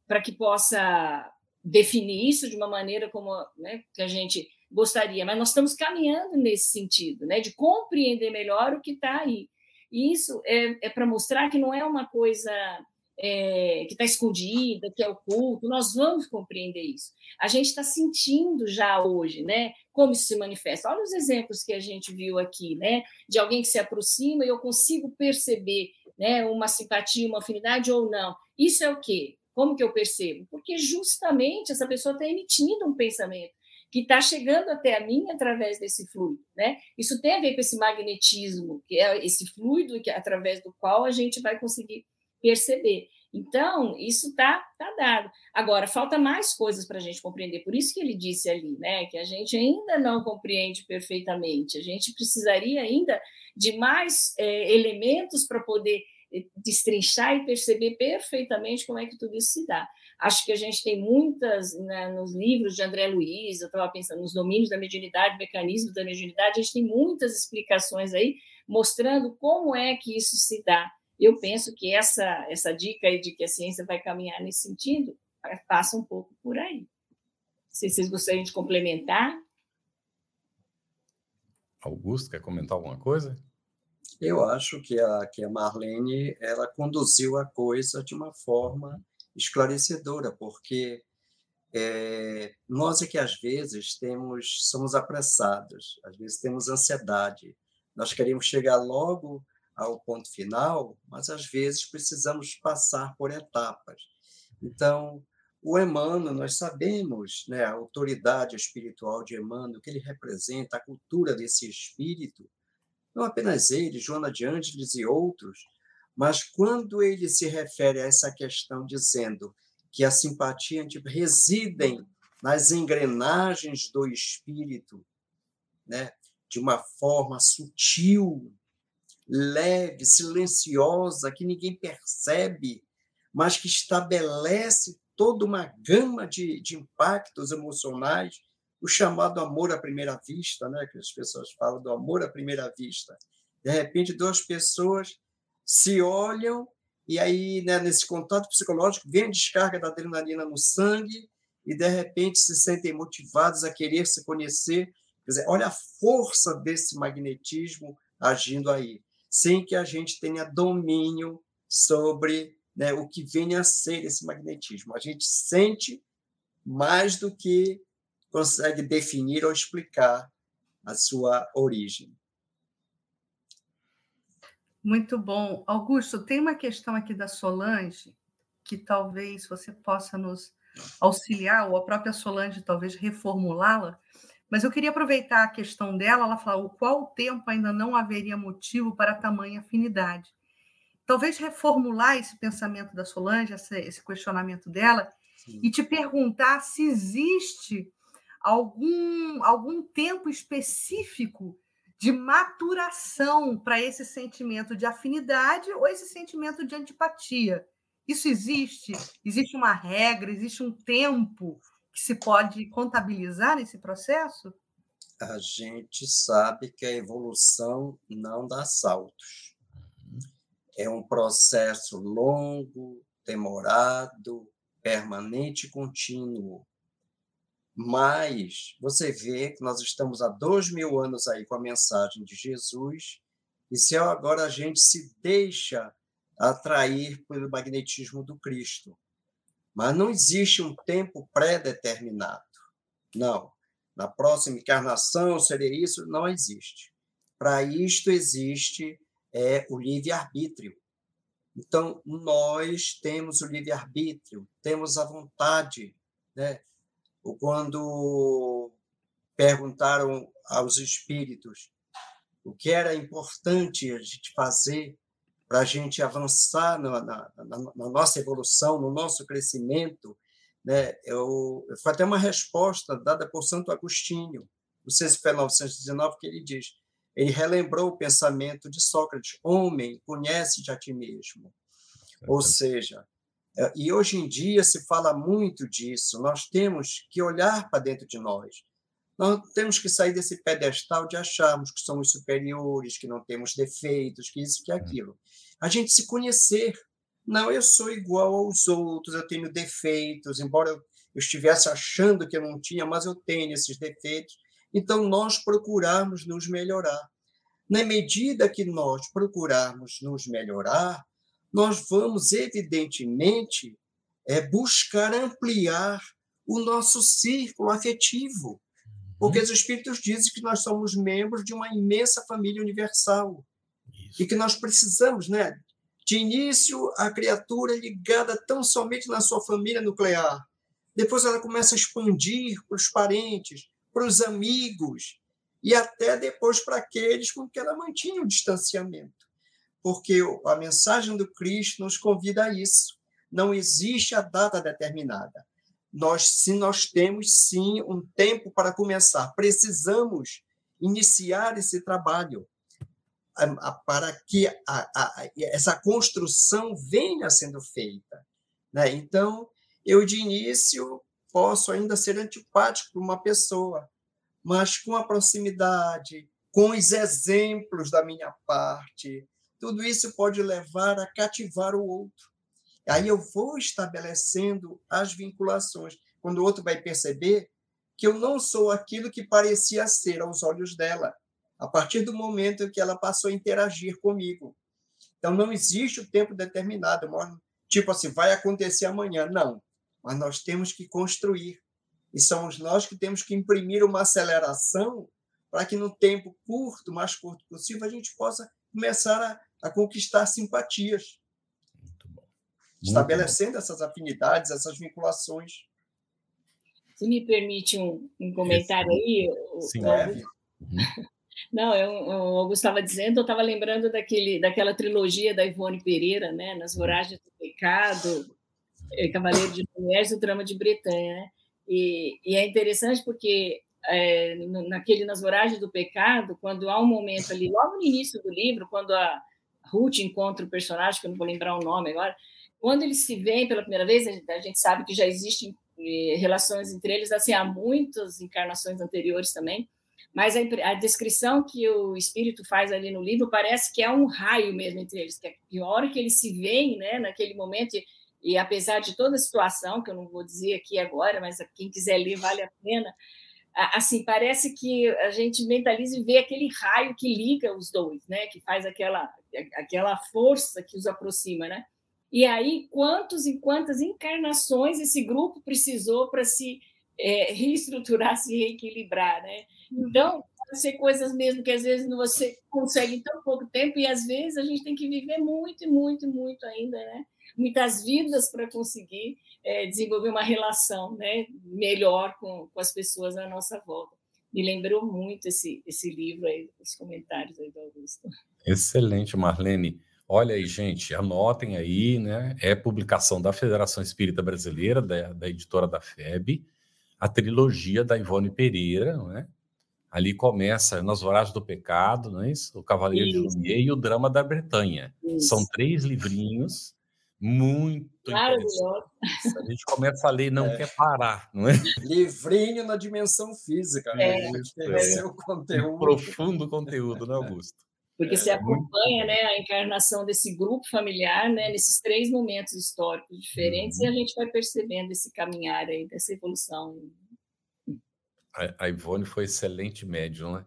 para que possa definir isso de uma maneira como né, que a gente gostaria, mas nós estamos caminhando nesse sentido, né, de compreender melhor o que está aí. E isso é, é para mostrar que não é uma coisa é, que está escondida, que é oculto, nós vamos compreender isso. A gente está sentindo já hoje, né, como isso se manifesta. Olha os exemplos que a gente viu aqui, né, de alguém que se aproxima e eu consigo perceber, né, uma simpatia, uma afinidade ou não. Isso é o quê? Como que eu percebo? Porque justamente essa pessoa está emitindo um pensamento que está chegando até a mim através desse fluido, né? Isso tem a ver com esse magnetismo, que é esse fluido que através do qual a gente vai conseguir perceber. Então, isso está tá dado. Agora, falta mais coisas para a gente compreender. Por isso que ele disse ali, né, que a gente ainda não compreende perfeitamente. A gente precisaria ainda de mais é, elementos para poder destrinchar e perceber perfeitamente como é que tudo isso se dá. Acho que a gente tem muitas, né, nos livros de André Luiz, eu estava pensando nos domínios da mediunidade, mecanismos da mediunidade, a gente tem muitas explicações aí mostrando como é que isso se dá. Eu penso que essa, essa dica aí de que a ciência vai caminhar nesse sentido passa um pouco por aí. Se vocês gostariam de complementar. Augusto, quer comentar alguma coisa? Eu acho que a, que a Marlene ela conduziu a coisa de uma forma esclarecedora, porque é, nós é que às vezes temos somos apressados, às vezes temos ansiedade, nós queremos chegar logo ao ponto final, mas às vezes precisamos passar por etapas. Então, o Emmanuel, nós sabemos, né, a autoridade espiritual de Emmanuel, que ele representa, a cultura desse espírito, não apenas ele, Joana de Ângeles e outros, mas quando ele se refere a essa questão dizendo que a simpatia tipo, residem nas engrenagens do espírito, né, de uma forma sutil, leve, silenciosa, que ninguém percebe, mas que estabelece toda uma gama de, de impactos emocionais, o chamado amor à primeira vista, né, que as pessoas falam do amor à primeira vista. De repente, duas pessoas se olham e aí, né, nesse contato psicológico, vem a descarga da adrenalina no sangue e, de repente, se sentem motivados a querer se conhecer. Quer dizer, olha a força desse magnetismo agindo aí, sem que a gente tenha domínio sobre né, o que vem a ser esse magnetismo. A gente sente mais do que consegue definir ou explicar a sua origem. Muito bom. Augusto, tem uma questão aqui da Solange que talvez você possa nos auxiliar, ou a própria Solange talvez reformulá-la, mas eu queria aproveitar a questão dela, ela falou qual tempo ainda não haveria motivo para tamanha afinidade. Talvez reformular esse pensamento da Solange, esse questionamento dela, Sim. e te perguntar se existe algum, algum tempo específico de maturação para esse sentimento de afinidade ou esse sentimento de antipatia. Isso existe? Existe uma regra? Existe um tempo que se pode contabilizar nesse processo? A gente sabe que a evolução não dá saltos. É um processo longo, demorado, permanente e contínuo. Mas você vê que nós estamos há dois mil anos aí com a mensagem de Jesus, e se agora a gente se deixa atrair pelo magnetismo do Cristo. Mas não existe um tempo pré-determinado. Não. Na próxima encarnação seria isso? Não existe. Para isto existe é, o livre-arbítrio. Então, nós temos o livre-arbítrio, temos a vontade, né? Quando perguntaram aos espíritos o que era importante a gente fazer para a gente avançar na, na, na, nossa evolução, no nosso crescimento, né? Eu, foi até uma resposta dada por Santo Agostinho, no CSP 919, que ele diz, ele relembrou o pensamento de Sócrates, homem, conhece-te a ti mesmo. Ou seja, e hoje em dia se fala muito disso. Nós temos que olhar para dentro de nós. Nós temos que sair desse pedestal de acharmos que somos superiores, que não temos defeitos, que isso, que aquilo. A gente se conhecer. Não, eu sou igual aos outros, eu tenho defeitos, embora eu estivesse achando que eu não tinha, mas eu tenho esses defeitos. Então, nós procurarmos nos melhorar. Na medida que nós procurarmos nos melhorar, nós vamos, evidentemente, é, buscar ampliar o nosso círculo afetivo. Porque os Espíritos dizem que nós somos membros de uma imensa família universal. Isso. E que nós precisamos, né? De início, a criatura é ligada tão somente na sua família nuclear. Depois ela começa a expandir para os parentes, para os amigos, e até depois para aqueles com que ela mantinha o distanciamento porque a mensagem do Cristo nos convida a isso. Não existe a data determinada. Nós, se nós temos sim um tempo para começar, precisamos iniciar esse trabalho para que a, a, essa construção venha sendo feita. Né? Então, eu de início posso ainda ser antipático para uma pessoa, mas com a proximidade, com os exemplos da minha parte, tudo isso pode levar a cativar o outro. Aí eu vou estabelecendo as vinculações. Quando o outro vai perceber que eu não sou aquilo que parecia ser aos olhos dela, a partir do momento que ela passou a interagir comigo. Então, não existe o tempo determinado, tipo assim, vai acontecer amanhã. Não. Mas nós temos que construir. E somos nós que temos que imprimir uma aceleração para que no tempo curto, mais curto possível, a gente possa começar a a conquistar simpatias. Muito estabelecendo bom. essas afinidades, essas vinculações. Se me permite um, um comentário aí. Sim, é. [LAUGHS] Não, eu, eu, Augusto estava dizendo, eu estava lembrando daquele, daquela trilogia da Ivone Pereira, né? Nas Voragens do Pecado, é, Cavaleiro de Mulheres e o Drama de Bretanha, né? E, e é interessante porque é, naquele Nas Voragens do Pecado, quando há um momento ali, logo no início do livro, quando a, Ruth encontra o personagem, que eu não vou lembrar o nome agora, quando eles se veem pela primeira vez, a gente sabe que já existem eh, relações entre eles, assim, há muitas encarnações anteriores também, mas a, a, descrição que o espírito faz ali no livro parece que é um raio mesmo entre eles, que, é, que a hora que eles se veem, né, naquele momento, e, e apesar de toda a situação, que eu não vou dizer aqui agora, mas quem quiser ler vale a pena, assim, parece que a gente mentaliza e vê aquele raio que liga os dois, né? Que faz aquela, aquela força que os aproxima, né? E aí, quantos e quantas encarnações esse grupo precisou para se é, reestruturar, se reequilibrar, né? Então, ser coisas mesmo que às vezes você consegue em tão pouco tempo, e às vezes a gente tem que viver muito, muito, muito ainda, né? Muitas vidas para conseguir é, desenvolver uma relação né, melhor com, com as pessoas à nossa volta. Me lembrou muito esse, esse livro aí, os comentários aí do Augusto. Excelente, Marlene. Olha aí, gente, anotem aí, né? É publicação da Federação Espírita Brasileira, da, da editora da FEB, a trilogia da Ivone Pereira, não é? Ali começa Nas Voragens do Pecado, não é isso? O Cavaleiro isso. de Lumière e o Drama da Bretanha. Isso. São três livrinhos muito Maravilhoso. A gente começa a ler e não é. quer parar, não é? Livrinho na dimensão física, né? É. é. Seu conteúdo. Um profundo conteúdo, né, Augusto? Porque é. você acompanha né, a encarnação desse grupo familiar, né, nesses três momentos históricos diferentes, uhum. e a gente vai percebendo esse caminhar aí, dessa evolução. A, Ivone foi excelente médium, né?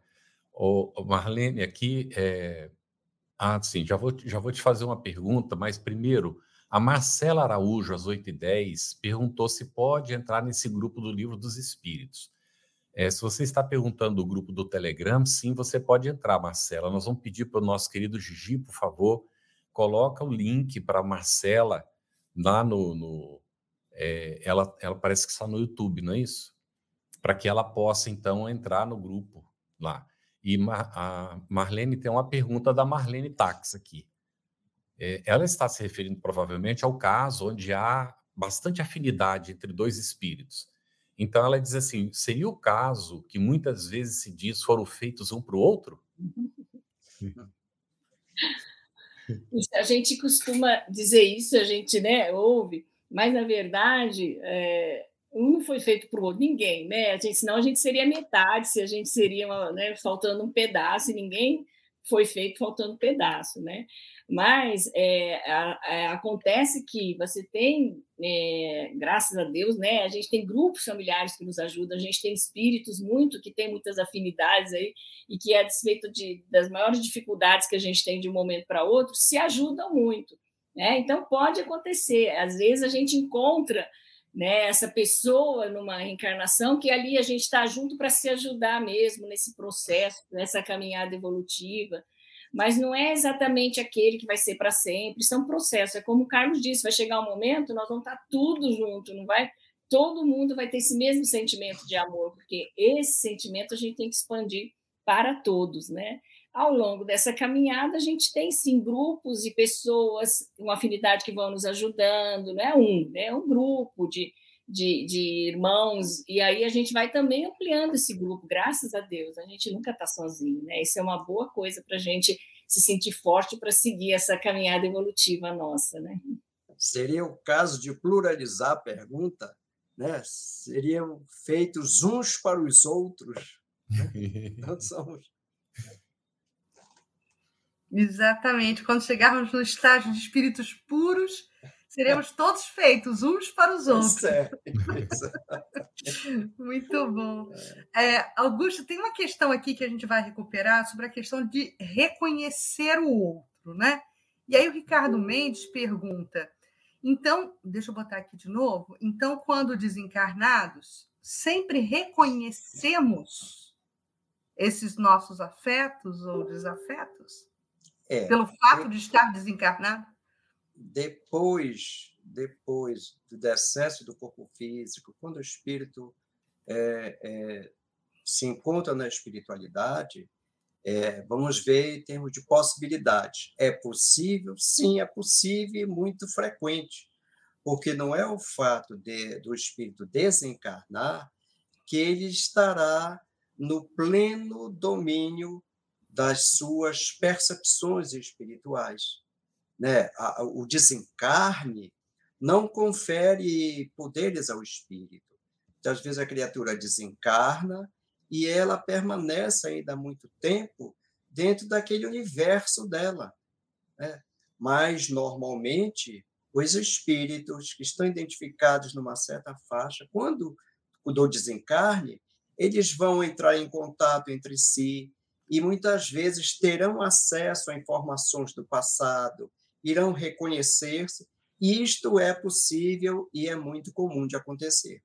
O, Marlene, aqui é... Ah, sim, já vou, já vou te fazer uma pergunta, mas primeiro, a Marcela Araújo, às 8h10, perguntou se pode entrar nesse grupo do Livro dos Espíritos. É, se você está perguntando do grupo do Telegram, sim, você pode entrar, Marcela. Nós vamos pedir para o nosso querido Gigi, por favor, coloca o link para a Marcela lá no. no é, ela, ela parece que está no YouTube, não é isso? Para que ela possa, então, entrar no grupo lá. E a Marlene tem uma pergunta da Marlene Tax aqui. É, ela está se referindo provavelmente ao caso onde há bastante afinidade entre dois espíritos. Então ela diz assim: seria o caso que muitas vezes se diz foram feitos um para o outro? A gente costuma dizer isso, a gente né, ouve, mas na verdade é, um foi feito para o outro, ninguém, né? A gente, senão a gente seria metade, se a gente seria uma, né, faltando um pedaço, e ninguém foi feito faltando um pedaço, né? Mas é, a, a, é, acontece que você tem, é, graças a Deus, né? A gente tem grupos familiares que nos ajudam, a gente tem espíritos muito que tem muitas afinidades aí e que, a despeito de, das maiores dificuldades que a gente tem de um momento para outro, se ajudam muito. Né? Então, pode acontecer. Às vezes a gente encontra né, essa pessoa numa reencarnação que ali a gente está junto para se ajudar mesmo nesse processo, nessa caminhada evolutiva. Mas não é exatamente aquele que vai ser para sempre, isso é um processo, é como o Carlos disse, vai chegar um momento, nós vamos estar tá tudo junto, não vai, todo mundo vai ter esse mesmo sentimento de amor, porque esse sentimento a gente tem que expandir para todos, né? Ao longo dessa caminhada, a gente tem sim grupos e pessoas com afinidade que vão nos ajudando, não é um, né? é um grupo de, de, de, irmãos, e aí a gente vai também ampliando esse grupo, graças a Deus, a gente nunca está sozinho, né? Isso é uma boa coisa para a gente se sentir forte para seguir essa caminhada evolutiva nossa, né? Seria o caso de pluralizar a pergunta, né? Seriam feitos uns para os outros. Né? [LAUGHS] Somos. Exatamente. Quando chegarmos no estágio de espíritos puros, Seremos todos feitos uns para os outros. É, [LAUGHS] Muito bom. É, Augusto, tem uma questão aqui que a gente vai recuperar sobre a questão de reconhecer o outro, né? E aí o Ricardo Mendes pergunta: então, deixa eu botar aqui de novo. Então, quando desencarnados, sempre reconhecemos esses nossos afetos ou desafetos? É, pelo fato de estar desencarnado? depois, depois do decesso do corpo físico, quando o espírito é, é, se encontra na espiritualidade, é, vamos ver em termos de possibilidade. É possível? Sim, é possível e muito frequente, porque não é o fato de, do espírito desencarnar que ele estará no pleno domínio das suas percepções espirituais né, o desencarne não confere poderes ao espírito. Então, às vezes a criatura desencarna e ela permanece ainda muito tempo dentro daquele universo dela. Né? Mas, normalmente, os espíritos que estão identificados numa certa faixa, quando do desencarne, eles vão entrar em contato entre si e muitas vezes terão acesso a informações do passado, irão reconhecer-se, isto é possível e é muito comum de acontecer.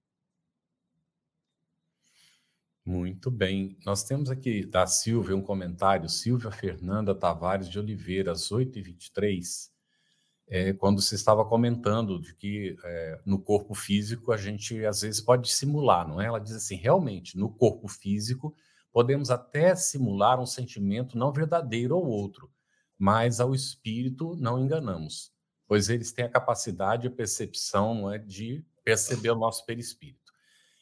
Muito bem. Nós temos aqui da Silvia um comentário, Silvia Fernanda Tavares de Oliveira, às 8h23, é, quando você estava comentando de que é, no corpo físico a gente às vezes pode simular, não é? Ela diz assim: realmente, no corpo físico podemos até simular um sentimento não verdadeiro ou outro, mas ao espírito não enganamos, pois eles têm a capacidade, a percepção é, de perceber o nosso perispírito.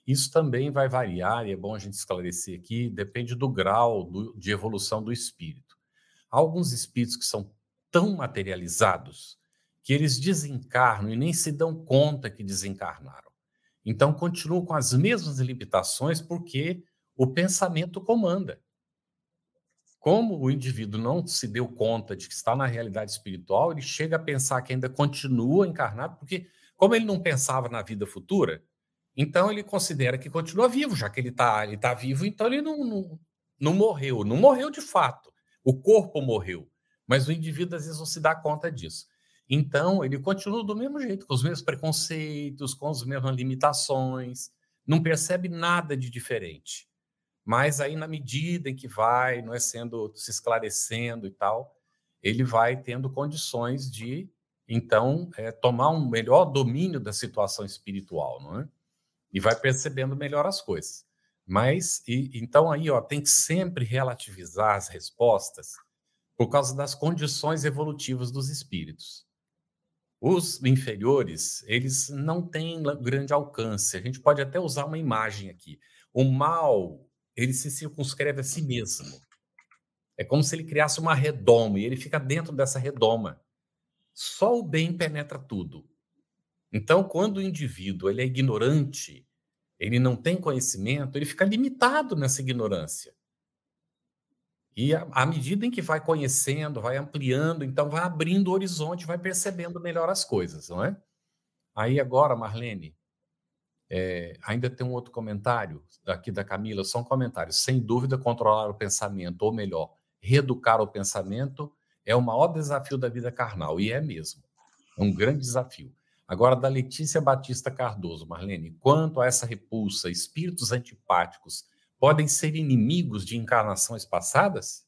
Isso também vai variar, e é bom a gente esclarecer aqui, depende do grau do, de evolução do espírito. Há alguns espíritos que são tão materializados que eles desencarnam e nem se dão conta que desencarnaram. Então, continuam com as mesmas limitações porque o pensamento comanda. Como o indivíduo não se deu conta de que está na realidade espiritual, ele chega a pensar que ainda continua encarnado, porque, como ele não pensava na vida futura, então ele considera que continua vivo, já que ele está ele tá vivo, então ele não, não, não morreu. Não morreu de fato. O corpo morreu. Mas o indivíduo às vezes não se dá conta disso. Então, ele continua do mesmo jeito, com os mesmos preconceitos, com as mesmas limitações, não percebe nada de diferente. Mas aí, na medida em que vai, não é sendo se esclarecendo e tal, ele vai tendo condições de, então, é, tomar um melhor domínio da situação espiritual, não é? e vai percebendo melhor as coisas. Mas, e, então aí, ó, tem que sempre relativizar as respostas por causa das condições evolutivas dos espíritos. Os inferiores, eles não têm grande alcance. A gente pode até usar uma imagem aqui. O mal, ele se circunscreve a si mesmo. É como se ele criasse uma redoma e ele fica dentro dessa redoma. Só o bem penetra tudo. Então, quando o indivíduo ele é ignorante, ele não tem conhecimento, ele fica limitado nessa ignorância. E à medida em que vai conhecendo, vai ampliando, então vai abrindo o horizonte, vai percebendo melhor as coisas, não é? Aí agora, Marlene, é, ainda tem um outro comentário aqui da Camila, só um comentário. Sem dúvida, controlar o pensamento, ou melhor, reeducar o pensamento, é o maior desafio da vida carnal, e é mesmo. É um grande desafio. Agora, da Letícia Batista Cardoso, Marlene, quanto a essa repulsa, espíritos antipáticos podem ser inimigos de encarnações passadas?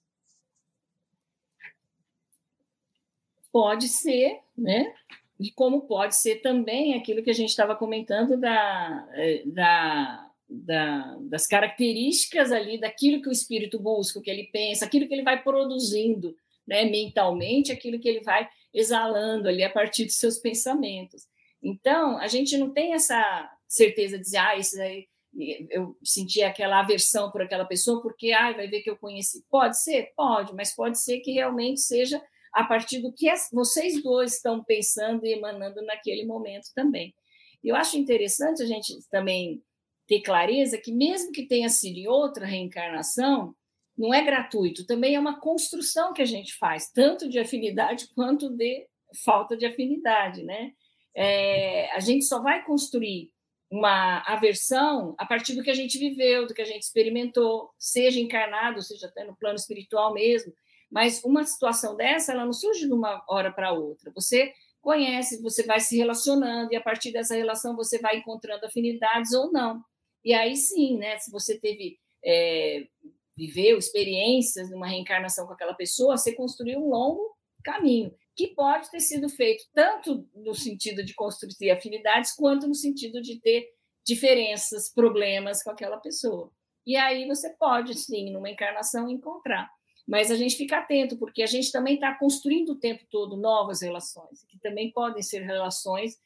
Pode ser, né? E como pode ser também aquilo que a gente estava comentando da, eh, da, da, das características ali, daquilo que o espírito busca, o que ele pensa, aquilo que ele vai produzindo né, mentalmente, aquilo que ele vai exalando ali a partir dos seus pensamentos. Então, a gente não tem essa certeza de dizer, ah, isso aí, eu senti aquela aversão por aquela pessoa porque, ah, vai ver que eu conheci. Pode ser? Pode, mas pode ser que realmente seja a partir do que vocês dois estão pensando e emanando naquele momento também. Eu acho interessante a gente também ter clareza que, mesmo que tenha sido em outra reencarnação, não é gratuito, também é uma construção que a gente faz, tanto de afinidade [LAUGHS] quanto de falta de afinidade, né? É, a gente só vai construir uma aversão a partir do que a gente viveu, do que a gente experimentou, seja encarnado, seja até no plano espiritual mesmo. Mas uma situação dessa, ela não surge de uma hora para outra. Você conhece, você vai se relacionando e a partir dessa relação você vai encontrando afinidades ou não. E aí sim, né? Se você teve é, viveu experiências numa reencarnação com aquela pessoa, você construiu um longo caminho que pode ter sido feito tanto no sentido de construir afinidades quanto no sentido de ter diferenças, problemas com aquela pessoa. E aí você pode, sim, numa encarnação, encontrar. Mas a gente fica atento, porque a gente também está construindo o tempo todo novas relações, que também podem ser relações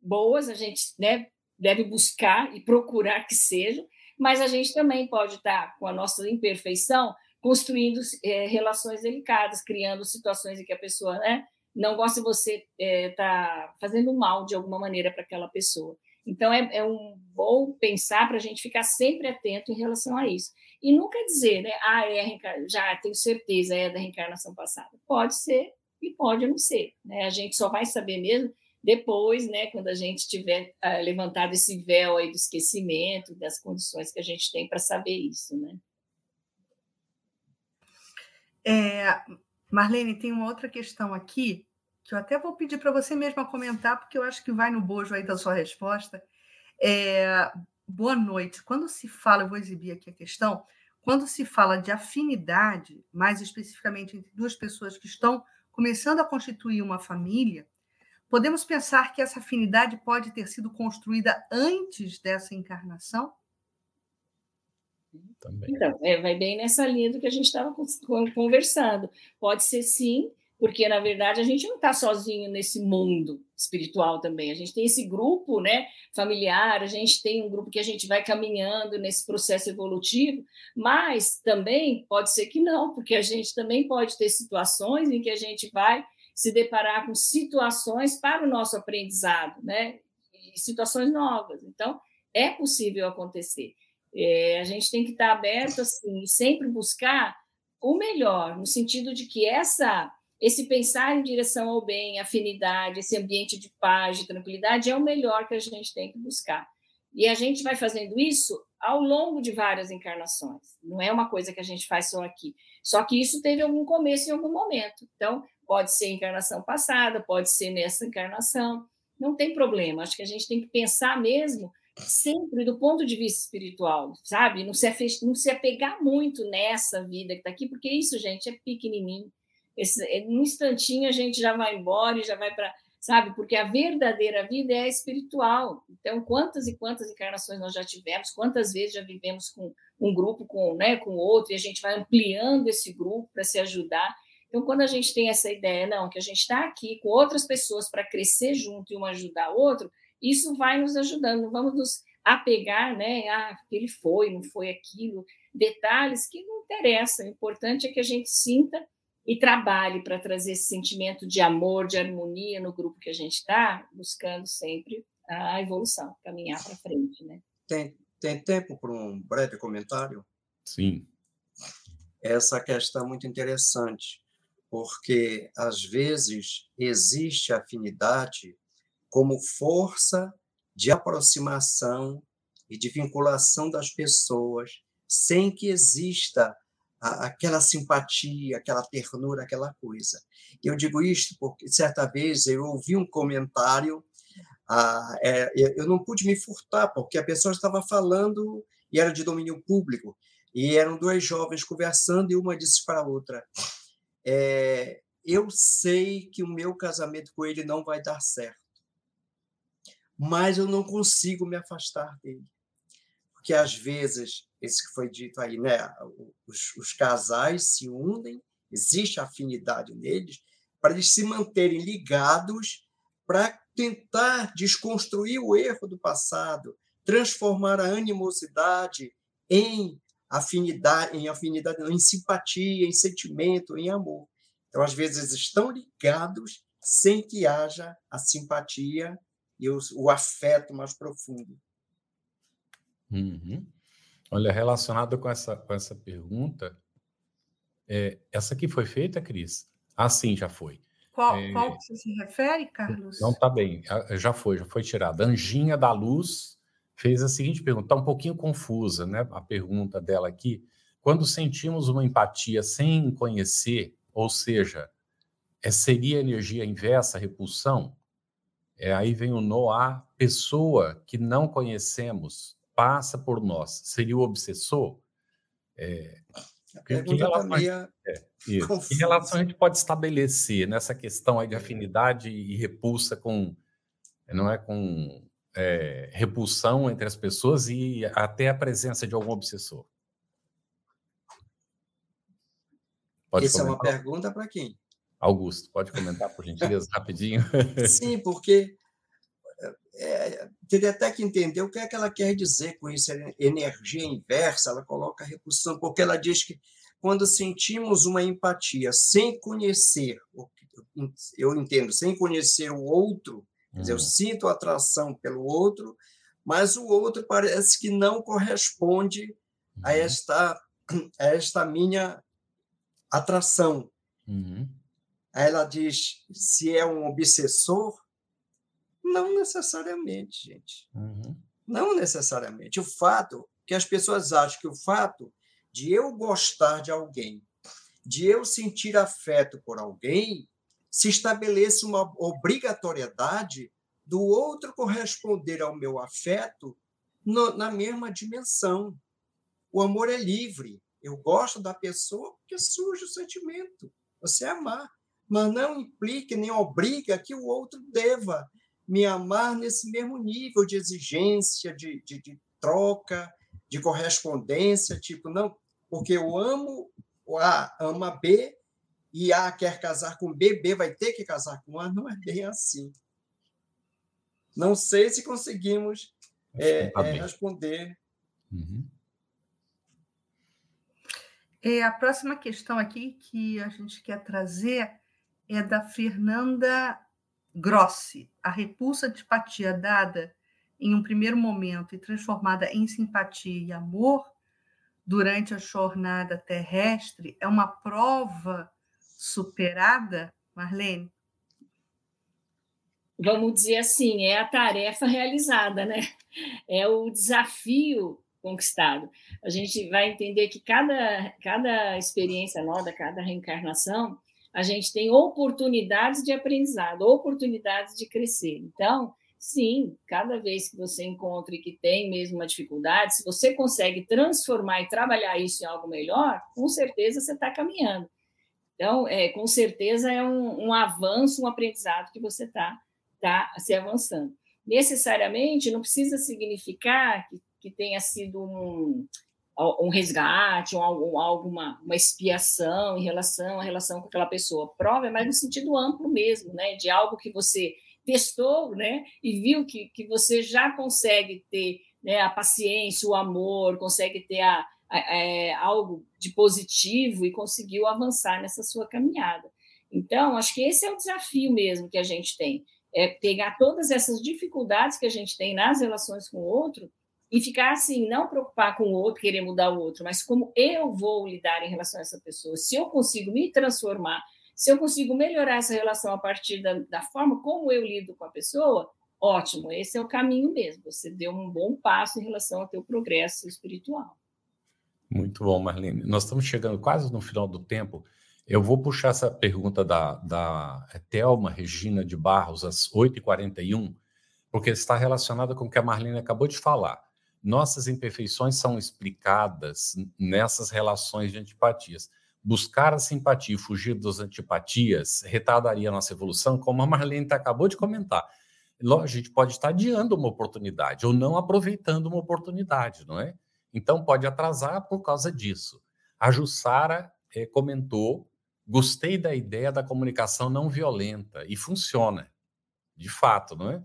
boas, a gente né, deve buscar e procurar que sejam, mas a gente também pode estar tá com a nossa imperfeição construindo é, relações delicadas, criando situações em que a pessoa né, não gosta de você estar é, tá fazendo mal de alguma maneira para aquela pessoa. Então, é, é um bom pensar para a gente ficar sempre atento em relação a isso. E nunca dizer, né, ah, é já tenho certeza, é da reencarnação passada. Pode ser e pode não ser. Né? A gente só vai saber mesmo depois, né, quando a gente tiver ah, levantado esse véu aí do esquecimento, das condições que a gente tem para saber isso, né? É, Marlene, tem uma outra questão aqui que eu até vou pedir para você mesma comentar, porque eu acho que vai no bojo aí da sua resposta. É, boa noite. Quando se fala, eu vou exibir aqui a questão, quando se fala de afinidade, mais especificamente entre duas pessoas que estão começando a constituir uma família, podemos pensar que essa afinidade pode ter sido construída antes dessa encarnação? Também. Então, é, vai bem nessa linha do que a gente estava conversando. Pode ser sim, porque na verdade a gente não está sozinho nesse mundo espiritual também. A gente tem esse grupo, né, familiar, a gente tem um grupo que a gente vai caminhando nesse processo evolutivo, mas também pode ser que não, porque a gente também pode ter situações em que a gente vai se deparar com situações para o nosso aprendizado, né, e situações novas. Então, é possível acontecer. É, a gente tem que estar aberto assim e sempre buscar o melhor, no sentido de que essa esse pensar em direção ao bem, afinidade, esse ambiente de paz, de tranquilidade é o melhor que a gente tem que buscar. E a gente vai fazendo isso ao longo de várias encarnações. Não é uma coisa que a gente faz só aqui. Só que isso teve algum começo em algum momento. Então, pode ser encarnação passada, pode ser nessa encarnação. Não tem problema. Acho que a gente tem que pensar mesmo sempre do ponto de vista espiritual, sabe? Não se, não se apegar muito nessa vida que está aqui, porque isso, gente, é pequenininho. Esse, é, num instantinho a gente já vai embora e já vai para. Sabe? Porque a verdadeira vida é espiritual. Então, quantas e quantas encarnações nós já tivemos, quantas vezes já vivemos com um grupo com, né, com outro, e a gente vai ampliando esse grupo para se ajudar. Então, quando a gente tem essa ideia, não, que a gente está aqui com outras pessoas para crescer junto e um ajudar o outro, isso vai nos ajudando. Não vamos nos apegar, né? Ah, ele foi, não foi aquilo. Detalhes que não interessam. O importante é que a gente sinta e trabalhe para trazer esse sentimento de amor, de harmonia no grupo que a gente está, buscando sempre a evolução, caminhar para frente, né? Tem, tem tempo para um breve comentário? Sim. Essa questão é muito interessante, porque às vezes existe afinidade como força de aproximação e de vinculação das pessoas, sem que exista aquela simpatia, aquela ternura, aquela coisa. Eu digo isto porque certa vez eu ouvi um comentário, ah, é, eu não pude me furtar porque a pessoa estava falando e era de domínio público e eram dois jovens conversando e uma disse para a outra: é, eu sei que o meu casamento com ele não vai dar certo, mas eu não consigo me afastar dele porque às vezes, esse que foi dito aí, né, os, os casais se unem, existe afinidade neles, para eles se manterem ligados para tentar desconstruir o erro do passado, transformar a animosidade em afinidade, em afinidade, em simpatia, em sentimento, em amor. Então, às vezes estão ligados sem que haja a simpatia e o, o afeto mais profundo. Uhum. Olha, relacionado com essa, com essa pergunta, é, essa que foi feita, Cris? Ah, sim, já foi. Qual, é, qual você se refere, Carlos? Não, tá bem, já foi, já foi tirada. Anjinha da Luz fez a seguinte pergunta, está um pouquinho confusa, né? A pergunta dela aqui. Quando sentimos uma empatia sem conhecer, ou seja, é, seria energia inversa, repulsão? É, aí vem o Noah, pessoa que não conhecemos, passa por nós seria o obsessor? É, que, que, relação, [LAUGHS] é, que relação a gente pode estabelecer nessa questão aí de afinidade e repulsa com não é com é, repulsão entre as pessoas e até a presença de algum obsessor? Pode Essa comentar? é uma pergunta para quem? Augusto, pode comentar por gentileza rapidinho? Sim, [LAUGHS] porque é, teria até que entender o que é que ela quer dizer com isso, energia inversa, ela coloca repulsão, porque ela diz que quando sentimos uma empatia sem conhecer, eu entendo, sem conhecer o outro, quer dizer, eu uhum. sinto atração pelo outro, mas o outro parece que não corresponde a uhum. esta, a esta minha atração. Uhum. Aí ela diz: se é um obsessor, não necessariamente, gente. Uhum. Não necessariamente. O fato que as pessoas acham que o fato de eu gostar de alguém, de eu sentir afeto por alguém, se estabelece uma obrigatoriedade do outro corresponder ao meu afeto no, na mesma dimensão. O amor é livre. Eu gosto da pessoa porque surge o sentimento. Você é amar, mas não implica nem obriga que o outro deva me amar nesse mesmo nível de exigência, de, de, de troca, de correspondência, tipo, não, porque eu amo A, ama B, e A quer casar com B, B vai ter que casar com A, não é bem assim. Não sei se conseguimos é, tá é, responder. Uhum. É, a próxima questão aqui que a gente quer trazer é da Fernanda Grossi. A repulsa antipatia dada em um primeiro momento e transformada em simpatia e amor durante a jornada terrestre é uma prova superada, Marlene? Vamos dizer assim, é a tarefa realizada, né? É o desafio conquistado. A gente vai entender que cada, cada experiência nova, cada reencarnação, a gente tem oportunidades de aprendizado, oportunidades de crescer. Então, sim, cada vez que você encontra e que tem mesmo uma dificuldade, se você consegue transformar e trabalhar isso em algo melhor, com certeza você está caminhando. Então, é, com certeza é um, um avanço, um aprendizado que você está tá se avançando. Necessariamente não precisa significar que que tenha sido um, um resgate, ou alguma uma expiação em relação à relação com aquela pessoa. Prova é mais no sentido amplo mesmo, né? De algo que você testou, né? E viu que, que você já consegue ter né, a paciência, o amor, consegue ter a, a, a, é, algo de positivo e conseguiu avançar nessa sua caminhada. Então, acho que esse é o desafio mesmo que a gente tem. É pegar todas essas dificuldades que a gente tem nas relações com o outro e ficar assim, não preocupar com o outro, querer mudar o outro, mas como eu vou lidar em relação a essa pessoa. Se eu consigo me transformar, se eu consigo melhorar essa relação a partir da, da forma como eu lido com a pessoa, ótimo, esse é o caminho mesmo. Você deu um bom passo em relação ao teu progresso espiritual. Muito bom, Marlene. Nós estamos chegando quase no final do tempo. Eu vou puxar essa pergunta da, da Thelma Regina de Barros, às 8h41, porque está relacionada com o que a Marlene acabou de falar nossas imperfeições são explicadas nessas relações de antipatias. Buscar a simpatia e fugir das antipatias retardaria a nossa evolução, como a Marlene acabou de comentar. A gente pode estar adiando uma oportunidade ou não aproveitando uma oportunidade, não é? Então pode atrasar por causa disso. A Jussara é, comentou: gostei da ideia da comunicação não violenta e funciona, de fato, não é?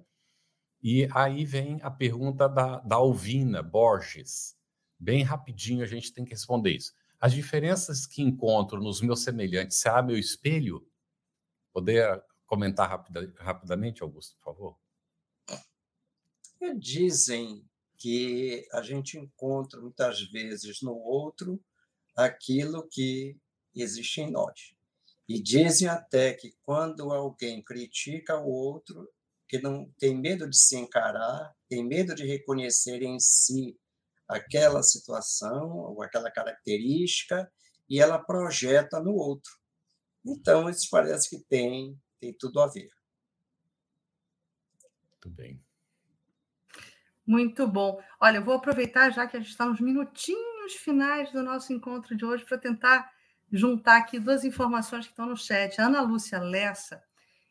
E aí vem a pergunta da, da Alvina Borges. Bem rapidinho a gente tem que responder isso. As diferenças que encontro nos meus semelhantes será meu espelho? Poder comentar rapida, rapidamente, Augusto, por favor? Dizem que a gente encontra muitas vezes no outro aquilo que existe em nós. E dizem até que quando alguém critica o outro, que não tem medo de se encarar, tem medo de reconhecer em si aquela situação ou aquela característica e ela projeta no outro. Então, isso parece que tem, tem tudo a ver. Muito bem. Muito bom. Olha, eu vou aproveitar já que a gente está nos minutinhos finais do nosso encontro de hoje para tentar juntar aqui duas informações que estão no chat. A Ana Lúcia Lessa,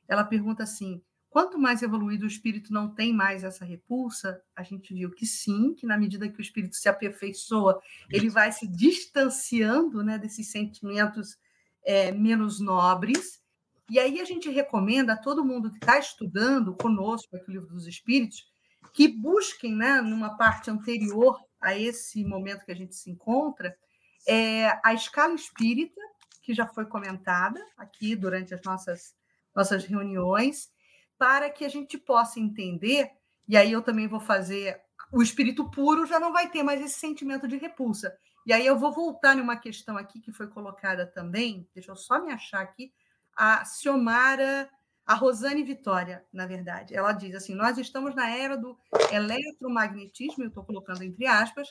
ela pergunta assim: Quanto mais evoluído o espírito não tem mais essa repulsa, a gente viu que sim, que na medida que o espírito se aperfeiçoa, ele vai se distanciando né, desses sentimentos é, menos nobres. E aí a gente recomenda a todo mundo que está estudando conosco aqui o Livro dos Espíritos que busquem, né, numa parte anterior a esse momento que a gente se encontra, é, a escala espírita, que já foi comentada aqui durante as nossas, nossas reuniões, para que a gente possa entender, e aí eu também vou fazer. O espírito puro já não vai ter mais esse sentimento de repulsa. E aí eu vou voltar numa questão aqui que foi colocada também, deixa eu só me achar aqui, a Ciomara, a Rosane Vitória, na verdade. Ela diz assim: nós estamos na era do eletromagnetismo, eu estou colocando entre aspas,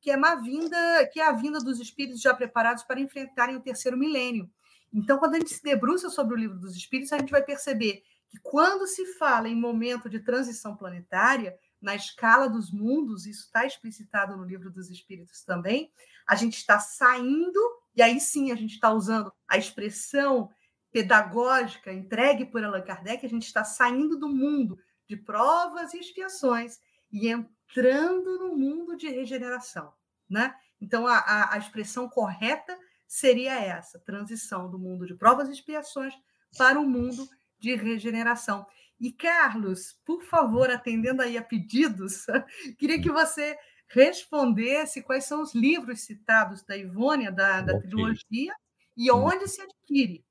que é uma vinda, que é a vinda dos espíritos já preparados para enfrentarem o terceiro milênio. Então, quando a gente se debruça sobre o livro dos espíritos, a gente vai perceber que quando se fala em momento de transição planetária, na escala dos mundos, isso está explicitado no livro dos Espíritos também. A gente está saindo, e aí sim a gente está usando a expressão pedagógica entregue por Allan Kardec, a gente está saindo do mundo de provas e expiações e entrando no mundo de regeneração. Né? Então, a, a, a expressão correta seria essa: transição do mundo de provas e expiações para o mundo de regeneração. E, Carlos, por favor, atendendo aí a pedidos, [LAUGHS] queria que você respondesse quais são os livros citados da Ivônia, da, da okay. trilogia, e onde se adquire.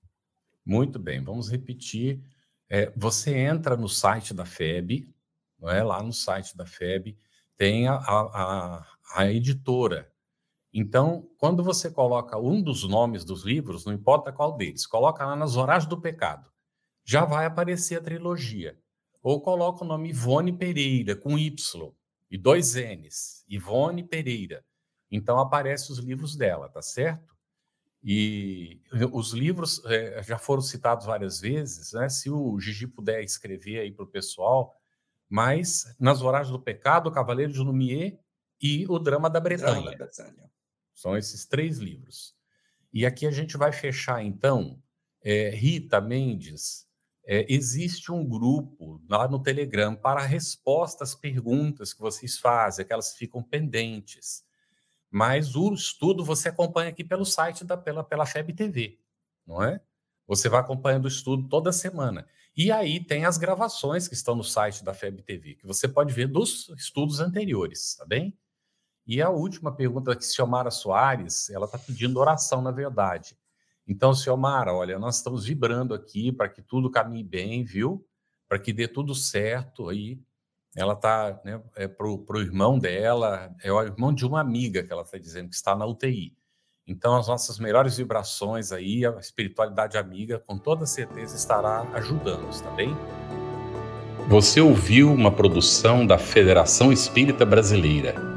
Muito bem, vamos repetir. É, você entra no site da FEB, não é? lá no site da FEB, tem a, a, a editora. Então, quando você coloca um dos nomes dos livros, não importa qual deles, coloca lá nas Horas do Pecado já vai aparecer a trilogia. Ou coloca o nome Ivone Pereira, com Y, e dois N's, Ivone Pereira. Então aparecem os livros dela, tá certo? E os livros é, já foram citados várias vezes, né? Se o Gigi puder escrever aí para o pessoal, mas Nas Horários do Pecado, o Cavaleiro de Lumière e o Drama da Bretanha. Drama da. São esses três livros. E aqui a gente vai fechar, então, é, Rita Mendes, é, existe um grupo lá no Telegram para respostas às perguntas que vocês fazem, aquelas que ficam pendentes. Mas o estudo você acompanha aqui pelo site da pela, pela FEB TV, não é? Você vai acompanhando o estudo toda semana. E aí tem as gravações que estão no site da FEB TV, que você pode ver dos estudos anteriores, tá bem? E a última pergunta que Xiomara Soares, ela está pedindo oração, na verdade. Então, senhor Mara, olha, nós estamos vibrando aqui para que tudo caminhe bem, viu? Para que dê tudo certo aí. Ela está, né, é para o irmão dela, é o irmão de uma amiga que ela está dizendo que está na UTI. Então, as nossas melhores vibrações aí, a espiritualidade amiga, com toda certeza estará ajudando, tá bem? Você ouviu uma produção da Federação Espírita Brasileira.